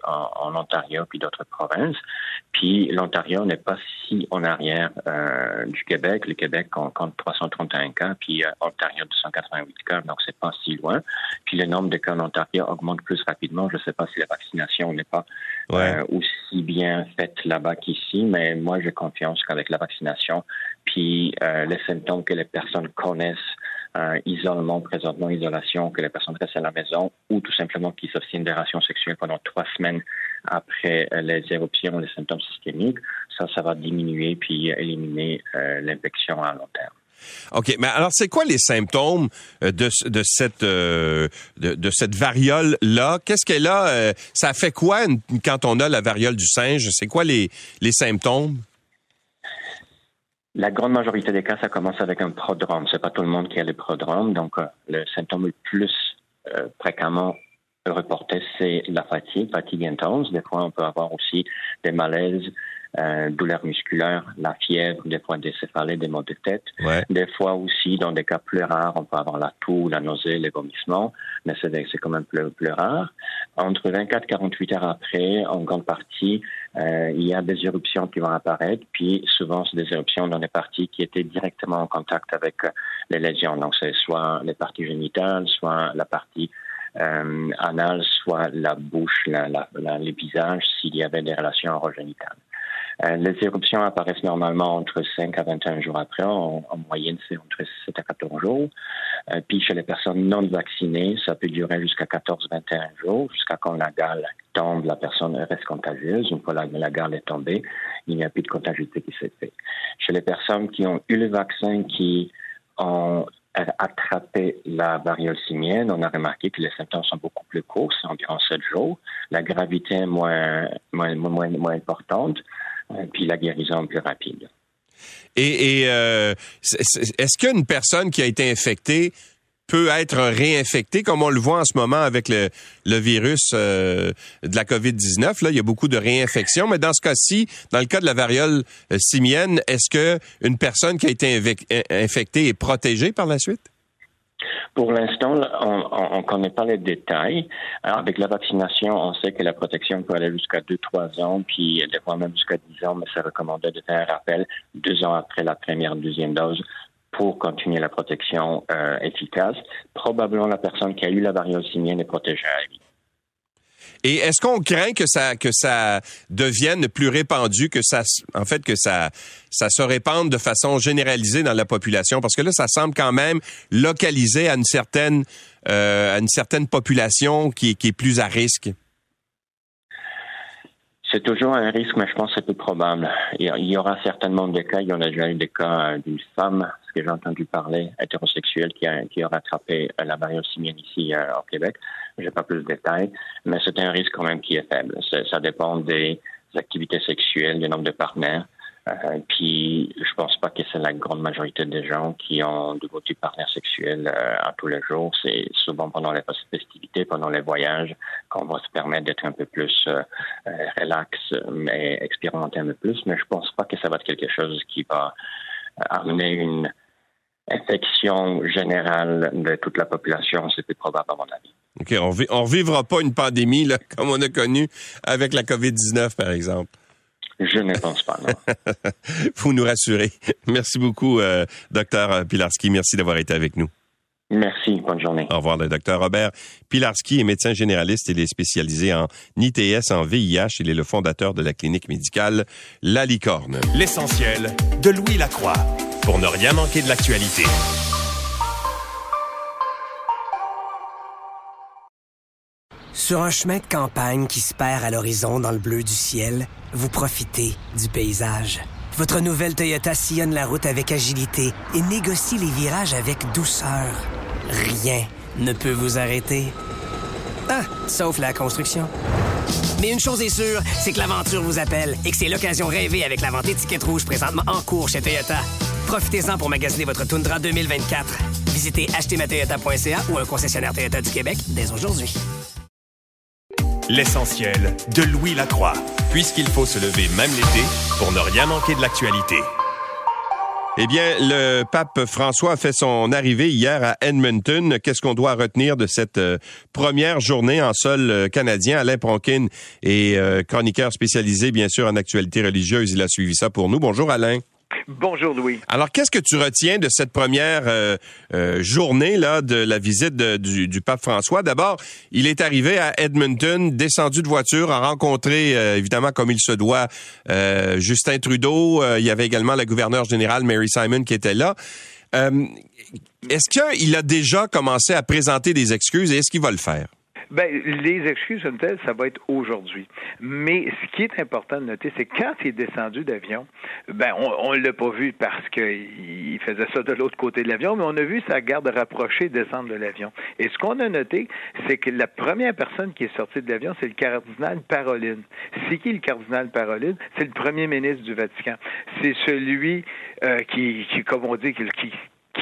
Ontario puis d'autres provinces. Puis l'Ontario n'est pas si en arrière euh, du Québec. Le Québec compte 331 cas, puis euh, Ontario 288 cas, donc c'est pas si loin. Puis le nombre de cas en Ontario augmente plus rapidement. Je ne sais pas si la vaccination n'est pas euh, aussi bien faite là-bas qu'ici, mais moi j'ai confiance qu'avec la vaccination, puis les symptômes que les personnes connaissent euh, isolement, présentement isolation, que les personnes restent à la maison ou tout simplement qu'ils s'obtiennent des relations sexuelles pendant trois semaines après euh, les éruptions, les symptômes systémiques, ça, ça va diminuer puis éliminer euh, l'infection à long terme. OK, mais alors c'est quoi les symptômes de, de cette de, cette variole là Qu'est-ce qu'elle a Ça fait quoi quand on a la variole du singe? C'est quoi les les symptômes? La grande majorité des cas, ça commence avec un prodrome. C'est pas tout le monde qui a le prodrome. Donc, euh, le symptôme le plus euh, fréquemment reporté, c'est la fatigue, fatigue intense. Des fois, on peut avoir aussi des malaises, euh, douleurs musculaires, la fièvre, des fois des céphalées, des maux de tête. Des fois aussi, dans des cas plus rares, on peut avoir la toux, la nausée, les vomissements, mais c'est quand même plus, plus rare. Entre 24 et 48 heures après, en grande partie, euh, il y a des éruptions qui vont apparaître, puis souvent, c'est des éruptions dans des parties qui étaient directement en contact avec euh, les lésions. Donc, c'est soit les parties génitales, soit la partie euh, anale, soit la bouche, la, la, les visages, s'il y avait des relations orogénitales. Les éruptions apparaissent normalement entre 5 à 21 jours après. En, moyenne, c'est entre 7 à 14 jours. puis chez les personnes non vaccinées, ça peut durer jusqu'à 14-21 jours, jusqu'à quand la gale tombe, la personne reste contagieuse. Une fois la, la gale est tombée, il n'y a plus de contagiosité qui s'est faite. Chez les personnes qui ont eu le vaccin, qui ont attrapé la variole simienne, on a remarqué que les symptômes sont beaucoup plus courts, c'est environ 7 jours. La gravité est moins, moins, moins, importante, euh, puis la guérison plus rapide. Et, et euh, est-ce qu'une personne qui a été infectée peut être réinfecté, comme on le voit en ce moment avec le, le virus euh, de la COVID-19. Là, il y a beaucoup de réinfections, mais dans ce cas-ci, dans le cas de la variole euh, simienne, est-ce que une personne qui a été infectée est protégée par la suite? Pour l'instant, on ne connaît pas les détails. Alors, avec la vaccination, on sait que la protection peut aller jusqu'à 2-3 ans, puis des fois même jusqu'à 10 ans, mais c'est recommandé de faire un rappel deux ans après la première, deuxième dose pour continuer la protection euh, efficace. Probablement la personne qui a eu la variole simienne est protégée à vie. Et est-ce qu'on craint que ça que ça devienne plus répandu, que ça en fait que ça ça se répande de façon généralisée dans la population? Parce que là ça semble quand même localisé à une certaine euh, à une certaine population qui, qui est plus à risque. C'est toujours un risque, mais je pense que c'est peu probable. Il y aura certainement des cas, il y en a déjà eu des cas euh, d'une femme, ce que j'ai entendu parler, hétérosexuelle, qui a, rattrapé euh, la variole simienne ici euh, au Québec. J'ai pas plus de détails, mais c'est un risque quand même qui est faible. Ça dépend des activités sexuelles, du nombre de partenaires. Euh, puis, je pense pas que c'est la grande majorité des gens qui ont de beaux partenaires sexuels euh, à tous les jours. C'est souvent pendant les festivités, pendant les voyages, qu'on va se permettre d'être un peu plus euh, relax et expérimenter un peu plus. Mais je pense pas que ça va être quelque chose qui va amener une infection générale de toute la population. C'est plus probable à mon avis. OK. On ne revivra pas une pandémie là, comme on a connu avec la COVID-19, par exemple. Je ne pense pas, non. Vous nous rassurez. Merci beaucoup, euh, docteur Pilarski. Merci d'avoir été avec nous. Merci. Bonne journée. Au revoir, le docteur Robert Pilarski est médecin généraliste. Il est spécialisé en ITS, en VIH. Il est le fondateur de la clinique médicale La Licorne. L'essentiel de Louis Lacroix pour ne rien manquer de l'actualité. Sur un chemin de campagne qui se perd à l'horizon dans le bleu du ciel, vous profitez du paysage. Votre nouvelle Toyota sillonne la route avec agilité et négocie les virages avec douceur. Rien ne peut vous arrêter. Ah, sauf la construction. Mais une chose est sûre, c'est que l'aventure vous appelle et que c'est l'occasion rêvée avec la vente étiquette rouge présentement en cours chez Toyota. Profitez-en pour magasiner votre Tundra 2024. Visitez achetermatoyota.ca ou un concessionnaire Toyota du Québec dès aujourd'hui. L'essentiel de Louis Lacroix, puisqu'il faut se lever même l'été pour ne rien manquer de l'actualité. Eh bien, le pape François a fait son arrivée hier à Edmonton. Qu'est-ce qu'on doit retenir de cette euh, première journée en sol euh, canadien? Alain Pronkin est euh, chroniqueur spécialisé, bien sûr, en actualité religieuse. Il a suivi ça pour nous. Bonjour, Alain. Bonjour Louis. Alors, qu'est-ce que tu retiens de cette première euh, euh, journée là de la visite du, pape François? D'abord, il est arrivé à Edmonton, descendu de voiture, a rencontré euh, évidemment comme il se doit Justin Trudeau. il y avait également la gouverneure générale Mary Simon qui était là. est-ce qu'il a déjà commencé à présenter des excuses et est-ce qu'il va le faire? Ben, les excuses comme telles, ça va être aujourd'hui. Mais ce qui est important de noter, c'est quand il est descendu d'avion, ben, on ne l'a pas vu parce qu'il faisait ça de l'autre côté de l'avion, mais on a vu sa garde rapprochée descendre de l'avion. Et ce qu'on a noté, c'est que la première personne qui est sortie de l'avion, c'est le cardinal Paroline. C'est qui le cardinal Paroline? C'est le premier ministre du Vatican. C'est celui euh, qui, qui, comme on dit, qui, qui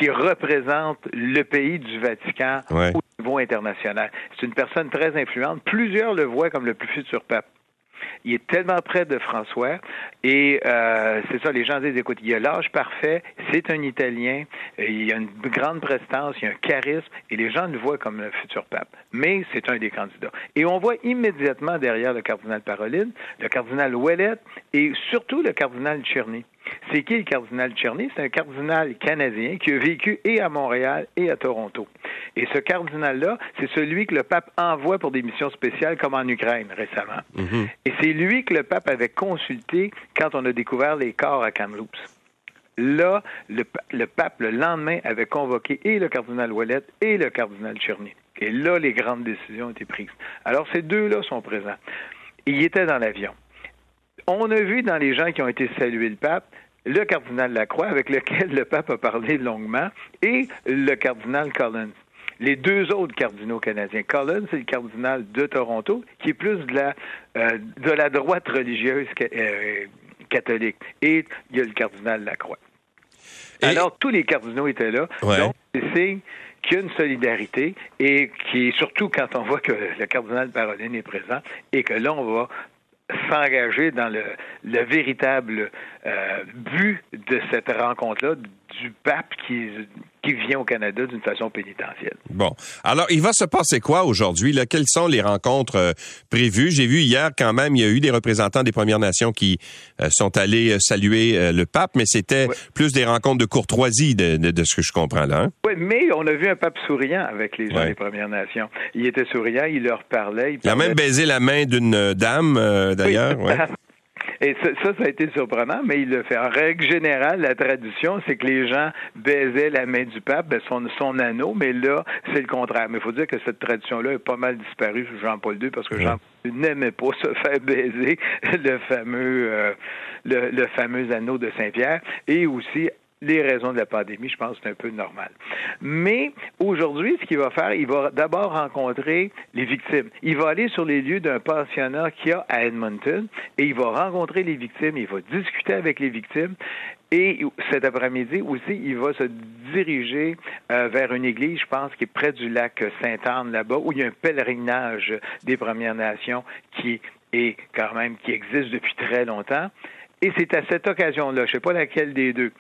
représente le pays du Vatican au niveau international. C'est une personne très influente. Plusieurs le voient comme le plus futur pape. Il est tellement près de François et euh, c'est ça, les gens disent, écoute, il a l'âge parfait, c'est un Italien, il a une grande prestance, il a un charisme et les gens le voient comme le futur pape. Mais c'est un des candidats. Et on voit immédiatement derrière le cardinal Paroline, le cardinal Ouellet et surtout le cardinal Tcherny. C'est qui le cardinal Tcherny? C'est un cardinal canadien qui a vécu et à Montréal et à Toronto, Et ce cardinal-là, c'est celui que le pape envoie pour des missions spéciales, comme en Ukraine récemment. Mhm. Et c'est lui que le pape avait consulté quand on a découvert les corps à Kamloops. Là, le, le, pape, le lendemain, avait convoqué et le cardinal Ouellet et le cardinal Tcherny. Et là, les grandes décisions ont été prises. Alors, ces deux-là sont présents. Il était dans l'avion. On a vu dans les gens qui ont été salués le pape, le cardinal Lacroix, avec lequel le pape a parlé longuement, et le cardinal Collins. Les deux autres cardinaux canadiens. Collins, c'est le cardinal de Toronto, qui est plus de la, euh, de la droite religieuse euh, catholique. Et il y a le cardinal Lacroix. Et... Alors, tous les cardinaux étaient là. Ouais. Donc, c'est qu'il y a une solidarité et qui surtout quand on voit que le cardinal Paroline est présent et que là, on va s'engager dans le, le véritable euh, but de cette rencontre-là du pape qui, qui vient au Canada d'une façon pénitentielle. Bon. Alors, il va se passer quoi aujourd'hui? Quelles sont les rencontres euh, prévues? J'ai vu hier quand même, il y a eu des représentants des Premières Nations qui euh, sont allés euh, saluer euh, le pape, mais c'était plus des rencontres de courtoisie de, de, de ce que je comprends là. Hein? Oui, mais on a vu un pape souriant avec les gens des Premières Nations. Il était souriant, il leur parlait. Il Il a même baisé la main d'une dame, d'ailleurs. Oui. ouais. Et ça, ça, ça a été surprenant, mais il le fait. En règle générale, la tradition, c'est que les gens baisaient la main du pape, ben, son, son anneau, mais là, c'est le contraire. Mais il faut dire que cette tradition-là est pas mal disparue sous Jean-Paul II parce que Jean-Paul II n'aimait pas se faire baiser le fameux, euh, le, le fameux anneau de Saint-Pierre et aussi les raisons de la pandémie, je pense que c'est un peu normal. Mais aujourd'hui, ce qu'il va faire, il va d'abord rencontrer les victimes. Il va aller sur les lieux d'un pensionnat qu'il y a à Edmonton et il va rencontrer les victimes, il va discuter avec les victimes. Et cet après-midi aussi, il va se diriger euh, vers une église, je pense, qui est près du lac Sainte-Anne là-bas, où il y a un pèlerinage des Premières Nations qui est quand même qui existe depuis très longtemps. Et c'est à cette occasion-là, je ne sais pas laquelle des deux,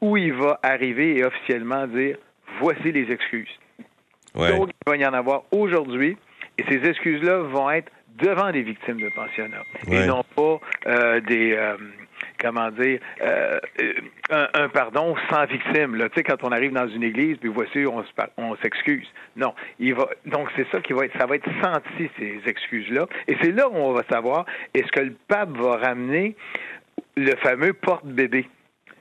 où il va arriver et officiellement dire voici les excuses. Ouais. Donc, il va y en avoir aujourd'hui, et ces excuses-là vont être devant les victimes de pensionnat, Ouais. et non pas euh, des. euh, Comment dire, euh, euh, un, un pardon sans victime. Là. Tu sais, quand on arrive dans une église, puis voici, on, s'excuse. Non, il va. Donc c'est ça qui va être, ça va être senti ces excuses-là, et c'est là où on va savoir est-ce que le pape va ramener le fameux porte-bébé?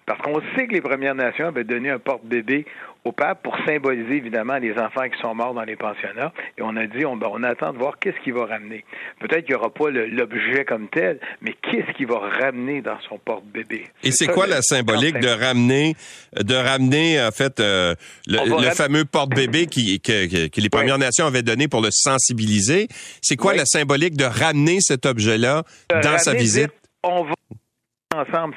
Parce qu'on sait que les Premières Nations avaient donné un porte-bébé au pape pour symboliser évidemment les enfants qui sont morts dans les pensionnats. Et on a dit, on, ben, on attend de voir qu'est-ce qu'il va ramener. Peut-être qu'il n'y aura pas l'objet comme tel, mais qu'est-ce qu'il va ramener dans son porte-bébé? Et c'est quoi la symbolique de ramener, de ramener en fait euh, le, ram- fameux porte-bébé qui, que, que- que les Premières Nations avaient donné pour le sensibiliser? C'est quoi Oui. la symbolique de ramener cet objet-là dans sa visite? dire, On va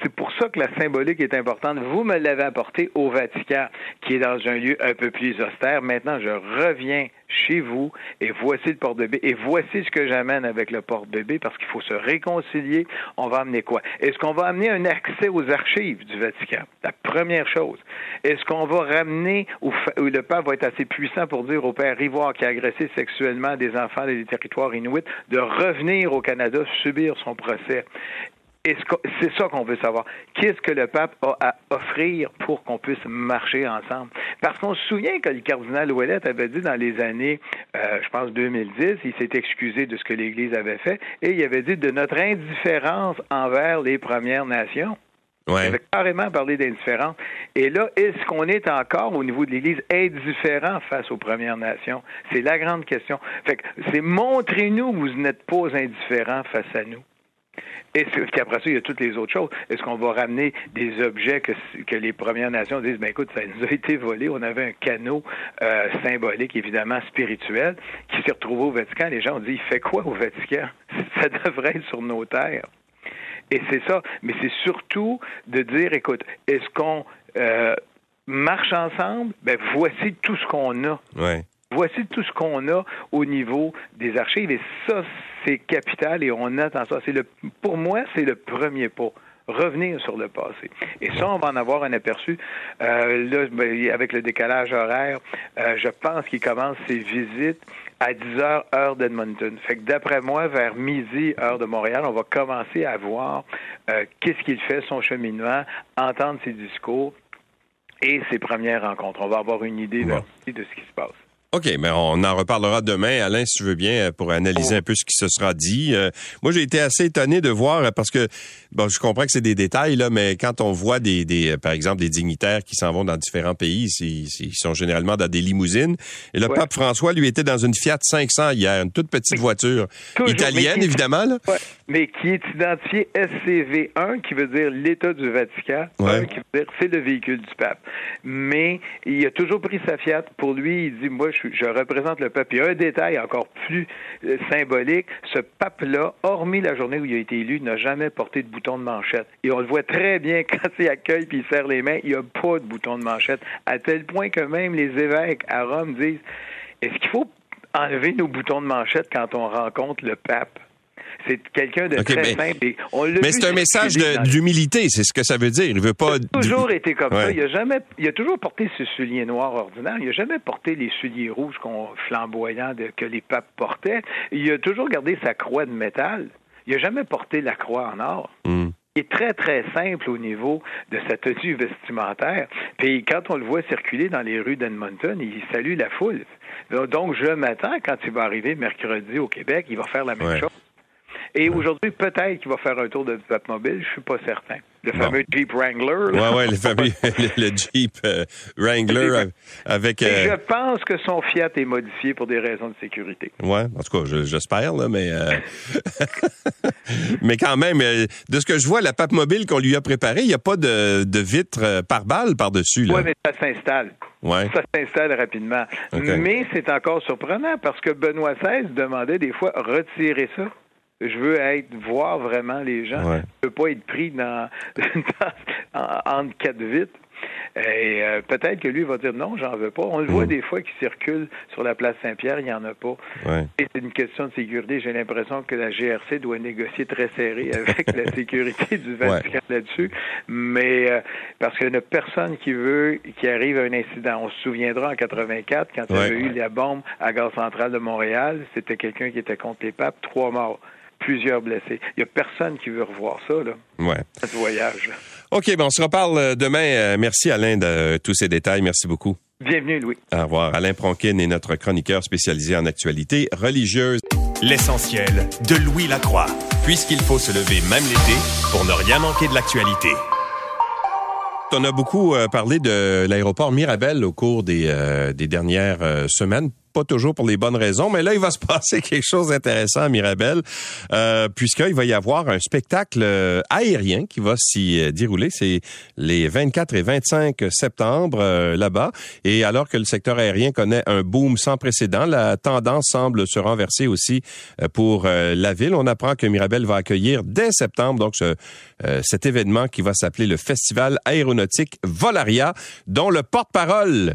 C'est pour ça que la symbolique est importante. Vous me l'avez apporté au Vatican, qui est dans un lieu un peu plus austère. Maintenant, je reviens chez vous et voici le porte-bébé. Et voici ce que j'amène avec le porte-bébé parce qu'il faut se réconcilier. On va amener quoi? Est-ce qu'on va amener un accès aux archives du Vatican? La première chose. Est-ce qu'on va ramener, ou le pape va être assez puissant pour dire au père Ivoire qui a agressé sexuellement des enfants des territoires inuits de revenir au Canada subir son procès? C'est ça qu'on veut savoir. Qu'est-ce que le pape a à offrir pour qu'on puisse marcher ensemble? Parce qu'on se souvient que le cardinal Ouellet avait dit dans les années, euh, je pense 2010, il s'est excusé de ce que l'Église avait fait et il avait dit de notre indifférence envers les Premières Nations. Il avait carrément parlé d'indifférence. Et là, est-ce qu'on est encore au niveau de l'Église indifférent face aux Premières Nations? C'est la grande question. Fait que c'est montrez-nous que vous n'êtes pas indifférents face à nous. Et après ça, il y a toutes les autres choses. Est-ce qu'on va ramener des objets que, les Premières Nations disent, ben écoute, ça nous a été volé. On avait un canot euh, symbolique, évidemment spirituel, qui s'est retrouvé au Vatican. Les gens ont dit, il fait quoi au Vatican? Ça devrait être sur nos terres. Et c'est ça. Mais c'est surtout de dire, écoute, est-ce qu'on euh, marche ensemble? Ben voici tout ce qu'on a. Voici tout ce qu'on a au niveau des archives et ça, c'est capital et on attend ça. C'est le, pour moi, c'est le premier pas. Revenir sur le passé. Et ça, on va en avoir un aperçu. Euh, là, ben, avec le décalage horaire, euh, je pense qu'il commence ses visites à 10 heures, heure d'Edmonton. Fait que d'après moi, vers midi, heure de Montréal, on va commencer à voir euh, qu'est-ce qu'il fait, son cheminement, entendre ses discours et ses premières rencontres. On va avoir une idée Bon. de ce qui se passe. OK, mais on en reparlera demain, Alain, si tu veux bien, euh, pour analyser un peu ce qui se sera dit. Euh, moi, j'ai été assez étonné de voir, euh, parce que, bon, je comprends que c'est des détails, là, mais quand on voit des, des par exemple, des dignitaires qui s'en vont dans différents pays, ils, ils sont généralement dans des limousines. Et le pape François, lui, était dans une Fiat 500 hier, une toute petite voiture italienne, évidemment, là. Mais qui est identifiée SCV1, qui veut dire l'État du Vatican, un, qui veut dire c'est le véhicule du pape. Mais il a toujours pris sa Fiat. Pour lui, il dit, moi, je je, représente le pape. Il y a un détail encore plus euh, symbolique. Ce pape-là, hormis la journée où il a été élu, n'a jamais porté de bouton de manchette. Et on le voit très bien quand il accueille puis il serre les mains, il n'y a pas de bouton de manchette. À tel point que même les évêques à Rome disent est-ce qu'il faut enlever nos boutons de manchette quand on rencontre le pape? C'est quelqu'un de très simple. mais c'est un message d'humilité, c'est ce que ça veut dire. Il veut pas. Il a toujours été comme ça. Il a jamais, il a toujours porté ce soulier noir ordinaire. Il a jamais porté les souliers rouges qu'on flamboyants que les papes portaient. Il a toujours gardé sa croix de métal. Il a jamais porté la croix en or. Il est très, très simple au niveau de sa tenue vestimentaire. Puis quand on le voit circuler dans les rues d'Edmonton, il salue la foule. Donc, je m'attends, quand il va arriver mercredi au Québec, il va faire la même chose. Et aujourd'hui, peut-être qu'il va faire un tour de mobile, je suis pas certain. Le fameux Jeep Wrangler. Oui, oui, le fameux le, Jeep euh, Wrangler avec. Euh, je pense que son Fiat est modifié pour des raisons de sécurité. Oui, en tout cas, j'espère, là, mais. Euh, mais quand même, de ce que je vois, la pape mobile qu'on lui a préparée, il n'y a pas de, de vitre par balle par-dessus. Oui, mais ça s'installe. Ouais. Ça s'installe rapidement. Mais c'est encore surprenant parce que Benoît XVI demandait des fois retirer ça. Je veux être voir vraiment les gens. Je Je veux pas être pris dans, entre quatre vitres. Et euh, peut-être que lui va dire non, j'en veux pas. On le voit mm. des fois qui circule sur la place Saint-Pierre, il n'y en a pas. C'est une question de sécurité. J'ai l'impression que la GRC doit négocier très serré avec la sécurité du Vatican là-dessus. Mais euh, parce qu'il n'y a personne qui veut qu'il arrive à un incident. On se souviendra en 84, quand il y a eu la bombe à Gare centrale de Montréal, c'était quelqu'un qui était contre les papes, trois morts plusieurs blessés. Il n'y a personne qui veut revoir ça, là. Ouais. Ce voyage. OK, bon, on se reparle euh, demain. Euh, merci Alain de euh, tous ces détails. Merci beaucoup. Bienvenue, Louis. Au revoir. Alain Pronkin est notre chroniqueur spécialisé en actualité religieuse. L'essentiel de Louis Lacroix, puisqu'il faut se lever même l'été pour ne rien manquer de l'actualité. On a beaucoup parlé de l'aéroport Mirabel au cours des, des dernières semaines pas toujours pour les bonnes raisons, mais là, il va se passer quelque chose d'intéressant à Mirabel, euh, puisqu'il va y avoir un spectacle euh, aérien qui va s'y euh, dérouler. C'est les 24 et 25 septembre euh, là-bas. Et alors que le secteur aérien connaît un boom sans précédent, la tendance semble se renverser aussi pour la ville. On apprend que Mirabel va accueillir dès septembre donc ce, cet événement qui va s'appeler le Festival aéronautique Volaria, dont le porte-parole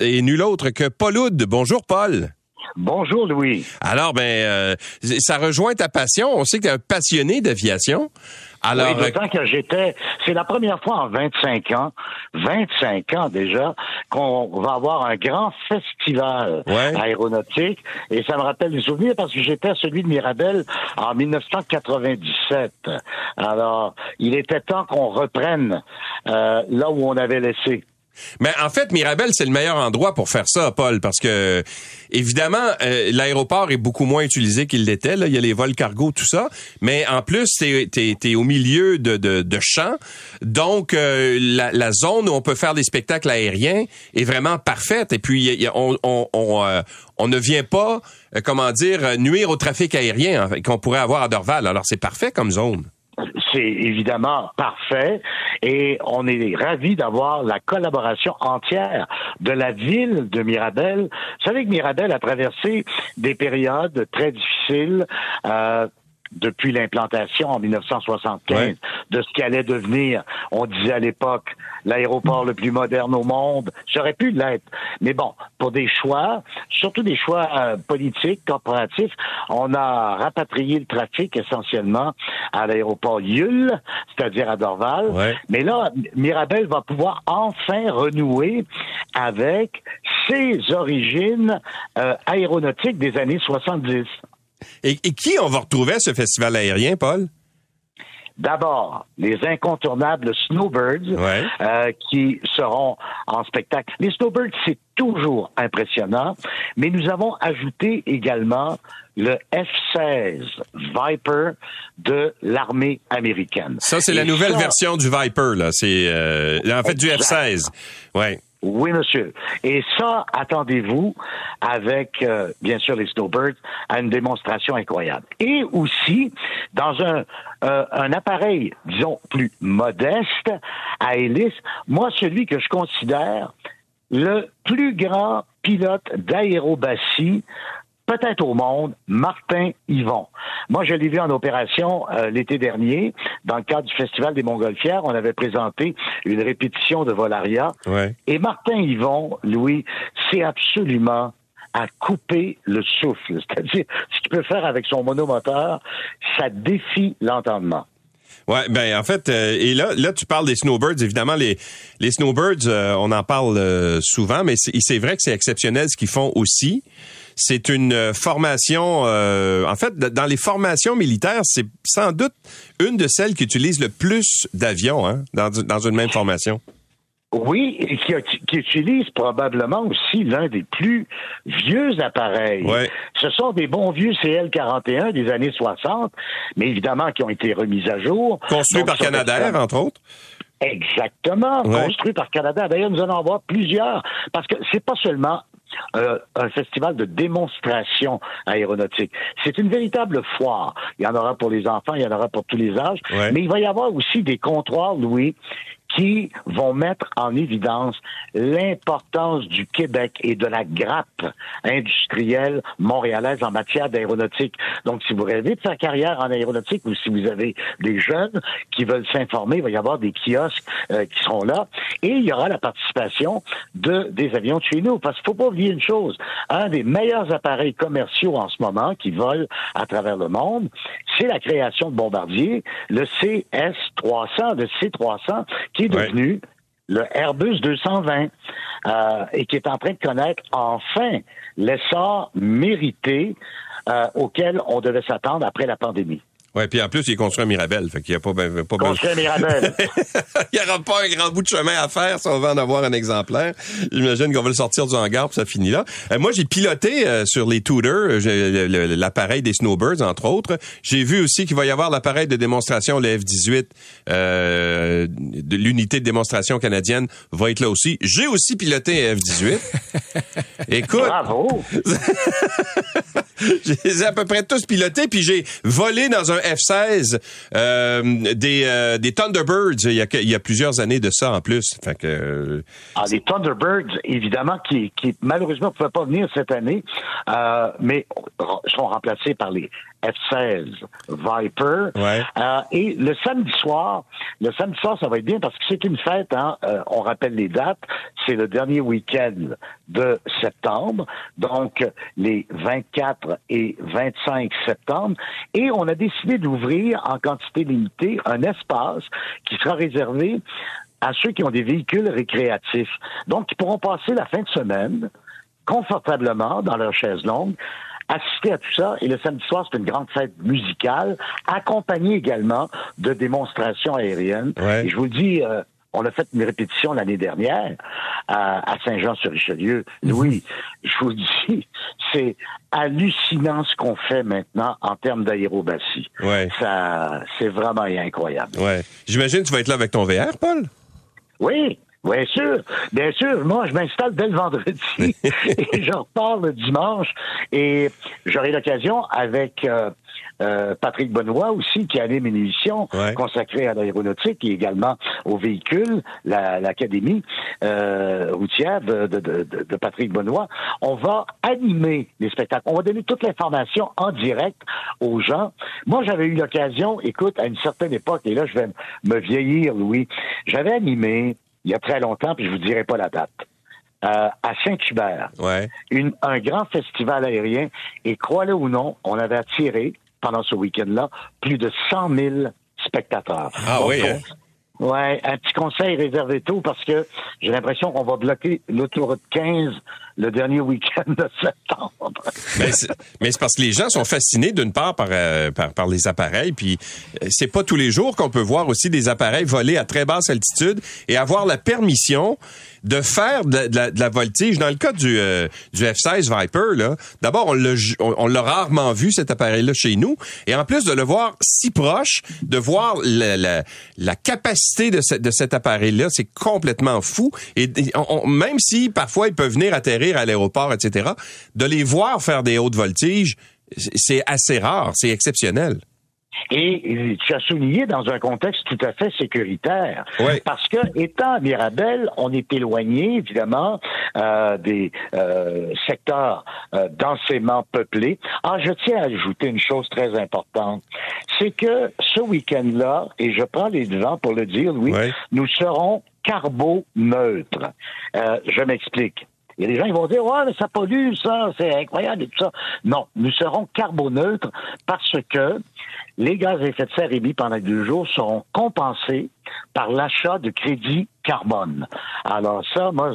est nul autre que Paul Oud. Bonjour Paul. Bonjour, Louis. Alors, ben, euh, ça rejoint ta passion. On sait que tu es un passionné d'aviation. Alors, oui, d'autant que j'étais, c'est la première fois en 25 ans, 25 ans déjà, qu'on va avoir un grand festival aéronautique. Et ça me rappelle des souvenirs parce que j'étais à celui de Mirabel en 1997. Alors, il était temps qu'on reprenne euh, là où on avait laissé. Mais en fait, Mirabel, c'est le meilleur endroit pour faire ça, Paul, parce que évidemment, euh, l'aéroport est beaucoup moins utilisé qu'il l'était. Là. Il y a les vols cargo, tout ça. Mais en plus, t'es es, au milieu de, de, champs. Donc, euh, la, zone où on peut faire des spectacles aériens est vraiment parfaite. Et puis, on, on, on, euh, on, ne vient pas, comment dire, nuire au trafic aérien qu'on pourrait avoir à Dorval. Alors, c'est parfait comme zone c'est évidemment parfait et on est ravi d'avoir la collaboration entière de la ville de Mirabel. Vous savez que Mirabel a traversé des périodes très difficiles. Euh, depuis l'implantation en 1975 de ce qui allait devenir, on disait à l'époque, l'aéroport le plus moderne au monde. J'aurais pu l'être. Mais bon, pour des choix, surtout des choix euh, politiques, corporatifs, on a rapatrié le trafic essentiellement à l'aéroport Yule, c'est-à-dire à Dorval. Mais là, Mirabel va pouvoir enfin renouer avec ses origines euh, aéronautiques des années 70. Et, qui on va retrouver à ce festival aérien, Paul? D'abord, les incontournables Snowbirds euh, qui seront en spectacle. Les Snowbirds, c'est toujours impressionnant, mais nous avons ajouté également le F-16 Viper de l'armée américaine. Ça, c'est la nouvelle version du Viper, là. C'est euh, en fait du F-16. Ouais. Oui, monsieur. Et ça, attendez-vous, avec euh, bien sûr les Snowbirds, à une démonstration incroyable. Et aussi, dans un, euh, un appareil, disons, plus modeste, à hélice, moi, celui que je considère le plus grand pilote d'aérobassie peut-être au monde, Martin Yvon. Moi, je l'ai vu en opération euh, l'été dernier, dans le cadre du Festival des Montgolfières. On avait présenté une répétition de Volaria. Et Martin Yvon, Louis, c'est absolument à couper le souffle. C'est-à-dire, ce qu'il peut faire avec son monomoteur, ça défie l'entendement. Ouais, ben en fait, euh, et là, là tu parles des snowbirds. Évidemment, les les snowbirds, euh, on en parle souvent, mais c'est vrai que c'est exceptionnel ce qu'ils font aussi. C'est une euh, formation, euh, en fait, dans les formations militaires, c'est sans doute une de celles qui utilise le plus d'avions hein, dans, dans une même formation. Oui, et qui, qui, utilise probablement aussi l'un des plus vieux appareils. Ce sont des bons vieux CL-41 des années 60, mais évidemment qui ont été remis à jour. Construits par Canadair, entre autres. Exactement, construits par Canada. D'ailleurs, nous allons en voir plusieurs, parce que c'est pas seulement euh, un festival de démonstration aéronautique. C'est une véritable foire. Il y en aura pour les enfants, il y en aura pour tous les âges, mais il va y avoir aussi des comptoirs, Louis, qui vont mettre en évidence l'importance du Québec et de la grappe industrielle montréalaise en matière d'aéronautique. Donc, si vous rêvez de faire carrière en aéronautique ou si vous avez des jeunes qui veulent s'informer, il va y avoir des kiosques euh, qui seront là et il y aura la participation de des avions de chez nous. Parce qu'il faut pas oublier une chose, un des meilleurs appareils commerciaux en ce moment qui volent à travers le monde, c'est la création de bombardiers, le CS-300, le C-300, qui est devenu le Airbus 220 euh, et qui est en train de connaître enfin l'essor mérité euh, auquel on devait s'attendre après la pandémie. Ouais, puis en plus, il est construit à Mirabel, fait qu'il n'y a pas, ben, pas construit à Mirabel. il n'y aura pas un grand bout de chemin à faire si on veut en avoir un exemplaire. J'imagine qu'on va le sortir du hangar, puis ça finit là. Euh, moi, j'ai piloté euh, sur les Tudor, l'appareil des Snowbirds, entre autres. J'ai vu aussi qu'il va y avoir l'appareil de démonstration, le F-18, euh, de l'unité de démonstration canadienne, va être là aussi. J'ai aussi piloté un F-18. Écoute. Bravo! j'ai à peu près tous pilotés, puis j'ai volé dans un F-16 euh, des, euh, des Thunderbirds il y, a, il y a plusieurs années de ça en plus. Fait que, euh, ah, les Thunderbirds, évidemment, qui, qui malheureusement ne pouvaient pas venir cette année, mais sont remplacés par les F-16 Viper. Euh, et le samedi soir, le samedi soir, ça va être bien parce que c'est une fête. Hein, euh, on rappelle les dates. C'est le dernier week-end de septembre, donc les 24 et 25 septembre. Et on a décidé d'ouvrir en quantité limitée un espace qui sera réservé à ceux qui ont des véhicules récréatifs. Donc, ils pourront passer la fin de semaine confortablement dans leur chaise longue assister à tout ça. Et le samedi soir, c'est une grande fête musicale, accompagnée également de démonstrations aériennes. Et je vous le dis, euh, on a fait une répétition l'année dernière à, Saint-Jean-sur-Richelieu. Mhm. Oui, je vous le dis, c'est hallucinant ce qu'on fait maintenant en termes d'aérobassie. Ouais. Ça, c'est vraiment incroyable. Ouais. J'imagine que tu vas être là avec ton VR, Paul? Oui, Bien sûr, bien sûr. Moi, je m'installe dès le vendredi et je repars le dimanche. Et j'aurai l'occasion avec euh, euh, Patrick Benoît aussi, qui anime une émission consacrée à l'aéronautique et également aux véhicules, l'Académie euh, routière de, de, de, de, Patrick Benoît. On va animer les spectacles. On va donner toute l'information en direct aux gens. Moi, j'avais eu l'occasion, écoute, à une certaine époque, et là, je vais me vieillir, Louis, j'avais animé il y a très longtemps, puis je vous dirai pas la date. Euh, à Saint-Hubert, ouais. un grand festival aérien, et croyez-le ou non, on avait attiré, pendant ce week-end-là, plus de 100 000 spectateurs. Ah oui, hein? Ouais, un petit conseil réservé tôt parce que j'ai l'impression qu'on va bloquer l'autoroute 15 le dernier week-end de septembre. Mais c'est parce que les gens sont fascinés d'une part par, euh, par, par les appareils, puis euh, c'est pas tous les jours qu'on peut voir aussi des appareils voler à très basse altitude et avoir la permission de faire de, la, de la voltige. Dans le cas du, euh, du F-16 Viper, là, d'abord, on l'a on, l'a rarement vu, cet appareil-là, chez nous. Et en plus de le voir si proche, de voir la, la, la capacité de, ce- de cet appareil-là, c'est complètement fou. Et et on- même si parfois ils peuvent venir atterrir à l'aéroport, etc., de les voir faire des hautes voltiges, c'est- assez rare, c'est exceptionnel. Et tu as souligné dans un contexte tout à fait sécuritaire. Oui. Parce que, étant à Mirabel, on est éloigné, évidemment, euh, des euh, secteurs euh, densément peuplés. Ah, je tiens à ajouter une chose très importante. C'est que ce week-end-là, et je prends les devants pour le dire, oui, Oui. nous serons carboneutres. Euh, je m'explique. Il y a des gens qui vont dire ouais mais ça pollue ça c'est incroyable et tout ça. Non, nous serons carboneutres parce que les gaz à effet de serre émis pendant deux jours seront compensés par l'achat de crédits carbone. Alors ça, moi,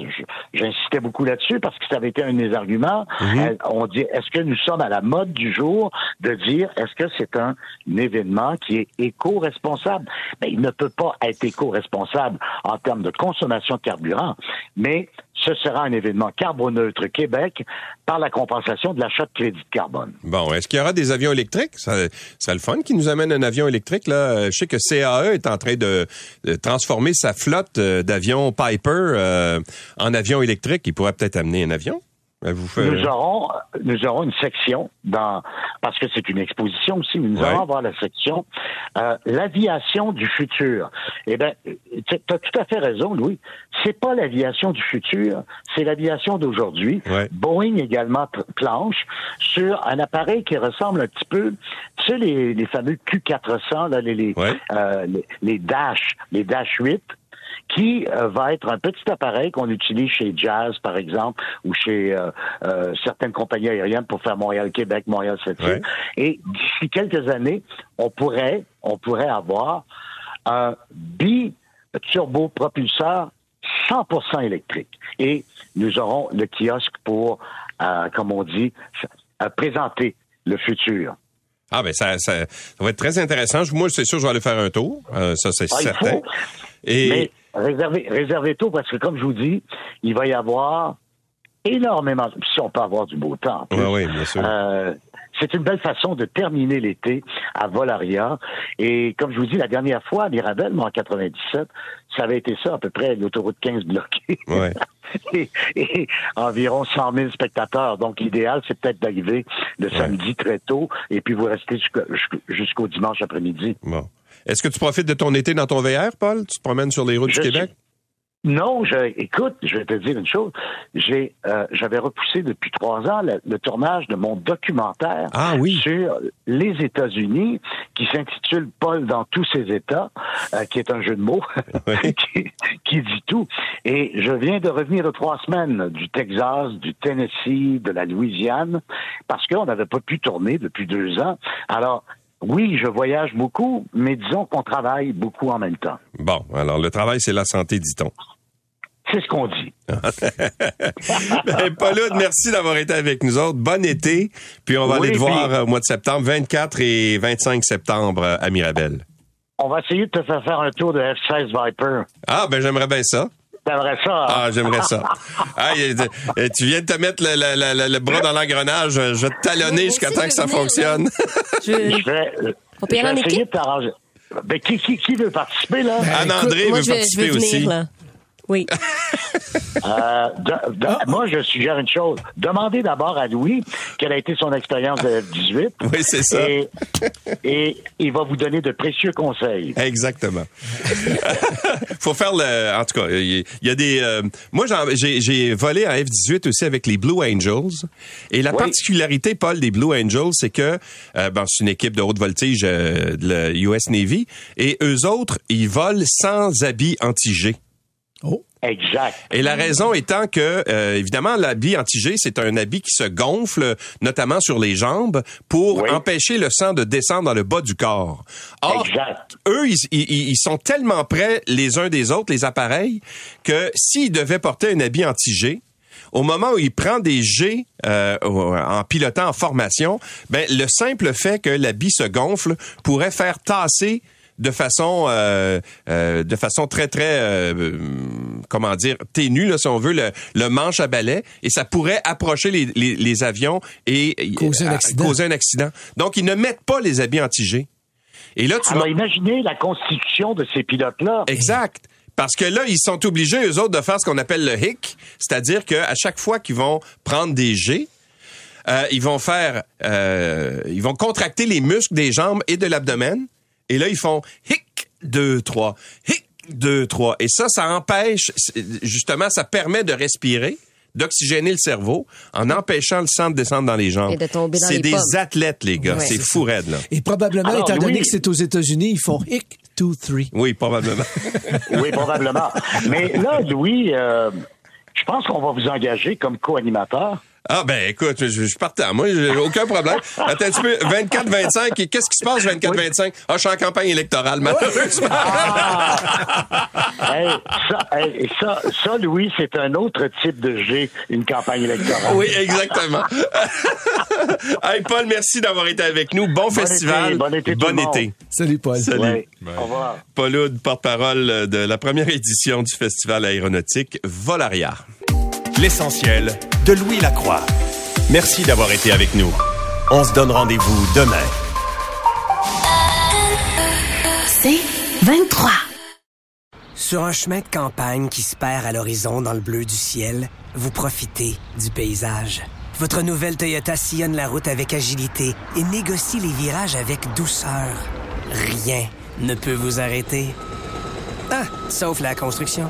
j'insistais beaucoup là-dessus parce que ça avait été un des arguments. Euh, on dit, est-ce que nous sommes à la mode du jour de dire, est-ce que c'est un, événement qui est éco-responsable? Ben, il ne peut pas être éco-responsable en termes de consommation de carburant, mais ce sera un événement carboneutre Québec par la compensation de l'achat de crédits de carbone. Bon, est-ce qu'il y aura des avions électriques? Ça, ça le fun qui nous amène un avion électrique. Là. Je sais que CAE est en train de transformer sa flotte euh, d'avions Piper euh, en avions électriques. Il pourrait peut-être amener un avion. Euh, Vous Nous aurons, nous aurons une section dans, parce que c'est une exposition aussi, mais nous Ouais. allons avoir la section euh, l'aviation du futur. Eh ben, tu as tout à fait raison, Louis. C'est pas l'aviation du futur, c'est l'aviation d'aujourd'hui. Ouais. Boeing également planche sur un appareil qui ressemble un petit peu, tu sais, les, les fameux Q400, là, les, les, Ouais. euh, les, les Dash, les Dash 8 qui euh, va être un petit appareil qu'on utilise chez Jazz, par exemple, ou chez euh, euh, certaines compagnies aériennes pour faire Montréal-Québec, montréal cette Ouais. Et d'ici quelques années, on pourrait, on pourrait avoir un bi-turbopropulseur 100% électrique. Et nous aurons le kiosque pour, euh, comme on dit, euh, présenter le futur. Ah ben ça, ça, ça va être très intéressant. Moi, c'est sûr, je vais aller faire un tour. Euh, ça, c'est Ah, certain. Et Mais réservez, réservez tôt parce que, comme je vous dis, il va y avoir énormément, si on peut avoir du beau temps. Ouais, oui, bien sûr. Euh, c'est une belle façon de terminer l'été à Volaria. Et comme je vous dis, la dernière fois à Mirabel, moi en 97, ça avait été ça, à peu près l'autoroute 15 bloquée. Ouais. et, et environ 100 000 spectateurs. Donc, l'idéal, c'est peut-être d'arriver le samedi très tôt et puis vous restez jusqu'au- dimanche après-midi. bon. Est-ce que tu profites de ton été dans ton VR, Paul? Tu te promènes sur les routes Je du Québec? Non, je, écoute, je vais te dire une chose. J'ai, euh, j'avais repoussé depuis trois ans le, le tournage de mon documentaire Ah oui. sur les États-Unis, qui s'intitule Paul dans tous ses États, euh, qui est un jeu de mots Oui. qui, qui dit tout. Et je viens de revenir de trois semaines du Texas, du Tennessee, de la Louisiane, parce qu'on n'avait pas pu tourner depuis deux ans. Alors. Oui, je voyage beaucoup, mais disons qu'on travaille beaucoup en même temps. Bon, alors le travail, c'est la santé, dit-on. C'est ce qu'on dit. Ben, merci d'avoir été avec nous autres. Bon été. Puis on va Oui, aller te voir puis- au mois de septembre, 24 et 25 septembre à Mirabel. On va essayer de te faire faire un tour de F-16 Viper. Ah, ben j'aimerais bien ça. T'aimerais ça? hein? Ah, j'aimerais ça. Ah, tu viens de te mettre le, le- le- le bras dans l'engrenage. Je vais te talonner jusqu'à temps que ça venir, fonctionne. Je... Je vais, On peut y je vais aller en essayer équipe? de t'arranger. Ben, qui, qui, qui veut participer, là? Anne-André moi, veut je vais, je participer venir, aussi. là. Oui. Euh, de- de- Ah. Moi, je suggère une chose. Demandez d'abord à Louis quelle a été son expérience de F-18. Oui, c'est ça. Et, et il va vous donner de précieux conseils. Exactement. Faut faire le. En tout cas, il y, a des. euh, moi, j'ai volé en F-18 aussi avec les Blue Angels. Et la Oui. particularité, Paul, des Blue Angels, c'est que euh, bon, c'est une équipe de haute voltige de la US Navy. Et eux autres, ils volent sans habits anti-G. Exact. Et la raison étant que, euh, évidemment, l'habit anti-G, c'est un habit qui se gonfle, notamment sur les jambes, pour Oui. empêcher le sang de descendre dans le bas du corps. Or, Exact. eux, ils, ils- ils sont tellement près les uns des autres, les appareils, que s'ils devaient porter un habit anti-G, au moment où il prend des G euh, en pilotant en formation, ben le simple fait que bille se gonfle pourrait faire tasser de façon euh, euh, de façon très très euh, comment dire ténue là, si on veut le, le manche à balai et ça pourrait approcher les, les, les avions et Causer un euh, accident. causer un accident. Donc ils ne mettent pas les habits anti-G. Et là tu Alors, m'as- imaginez la constitution de ces pilotes-là. Exact. Parce que là, ils sont obligés, eux autres, de faire ce qu'on appelle le hic, c'est-à-dire qu'à chaque fois qu'ils vont prendre des G, euh, ils vont faire, euh, ils vont contracter les muscles des jambes et de l'abdomen, et là, ils font hic, deux, trois, hic, deux, trois. Et ça, ça empêche, justement, ça permet de respirer, d'oxygéner le cerveau, en empêchant le sang de descendre dans les jambes. Et de tomber dans C'est les des pommes. athlètes, les gars. Ouais. c'est fou raide, là. Et probablement, Alors, étant donné que c'est aux États-Unis, ils font hic, two, three. Oui, probablement. Oui, probablement. Mais là, Louis, euh, je pense qu'on va vous engager comme co-animateur. Ah ben écoute, je, je suis partant. Moi, j'ai aucun problème. Attends un petit peu. 24-25, et qu'est-ce qui se passe 24-25? Ah, je suis en campagne électorale, malheureusement. Hey, ça, hey, ça, ça, Louis, c'est un autre type de G, une campagne électorale. Oui, exactement. hey, Paul, merci d'avoir été avec nous. Bon, festival. été, bon été tout monde. été. Salut, Paul. Salut. Ouais. Au revoir. Paul Hood, porte-parole de la première édition du Festival aéronautique Volaria. L'essentiel de Louis Lacroix. Merci d'avoir été avec nous. On se donne rendez-vous demain. C'est 23. Sur un chemin de campagne qui se perd à l'horizon dans le bleu du ciel, vous profitez du paysage. Votre nouvelle Toyota sillonne la route avec agilité et négocie les virages avec douceur. Rien ne peut vous arrêter. Ah, sauf la construction.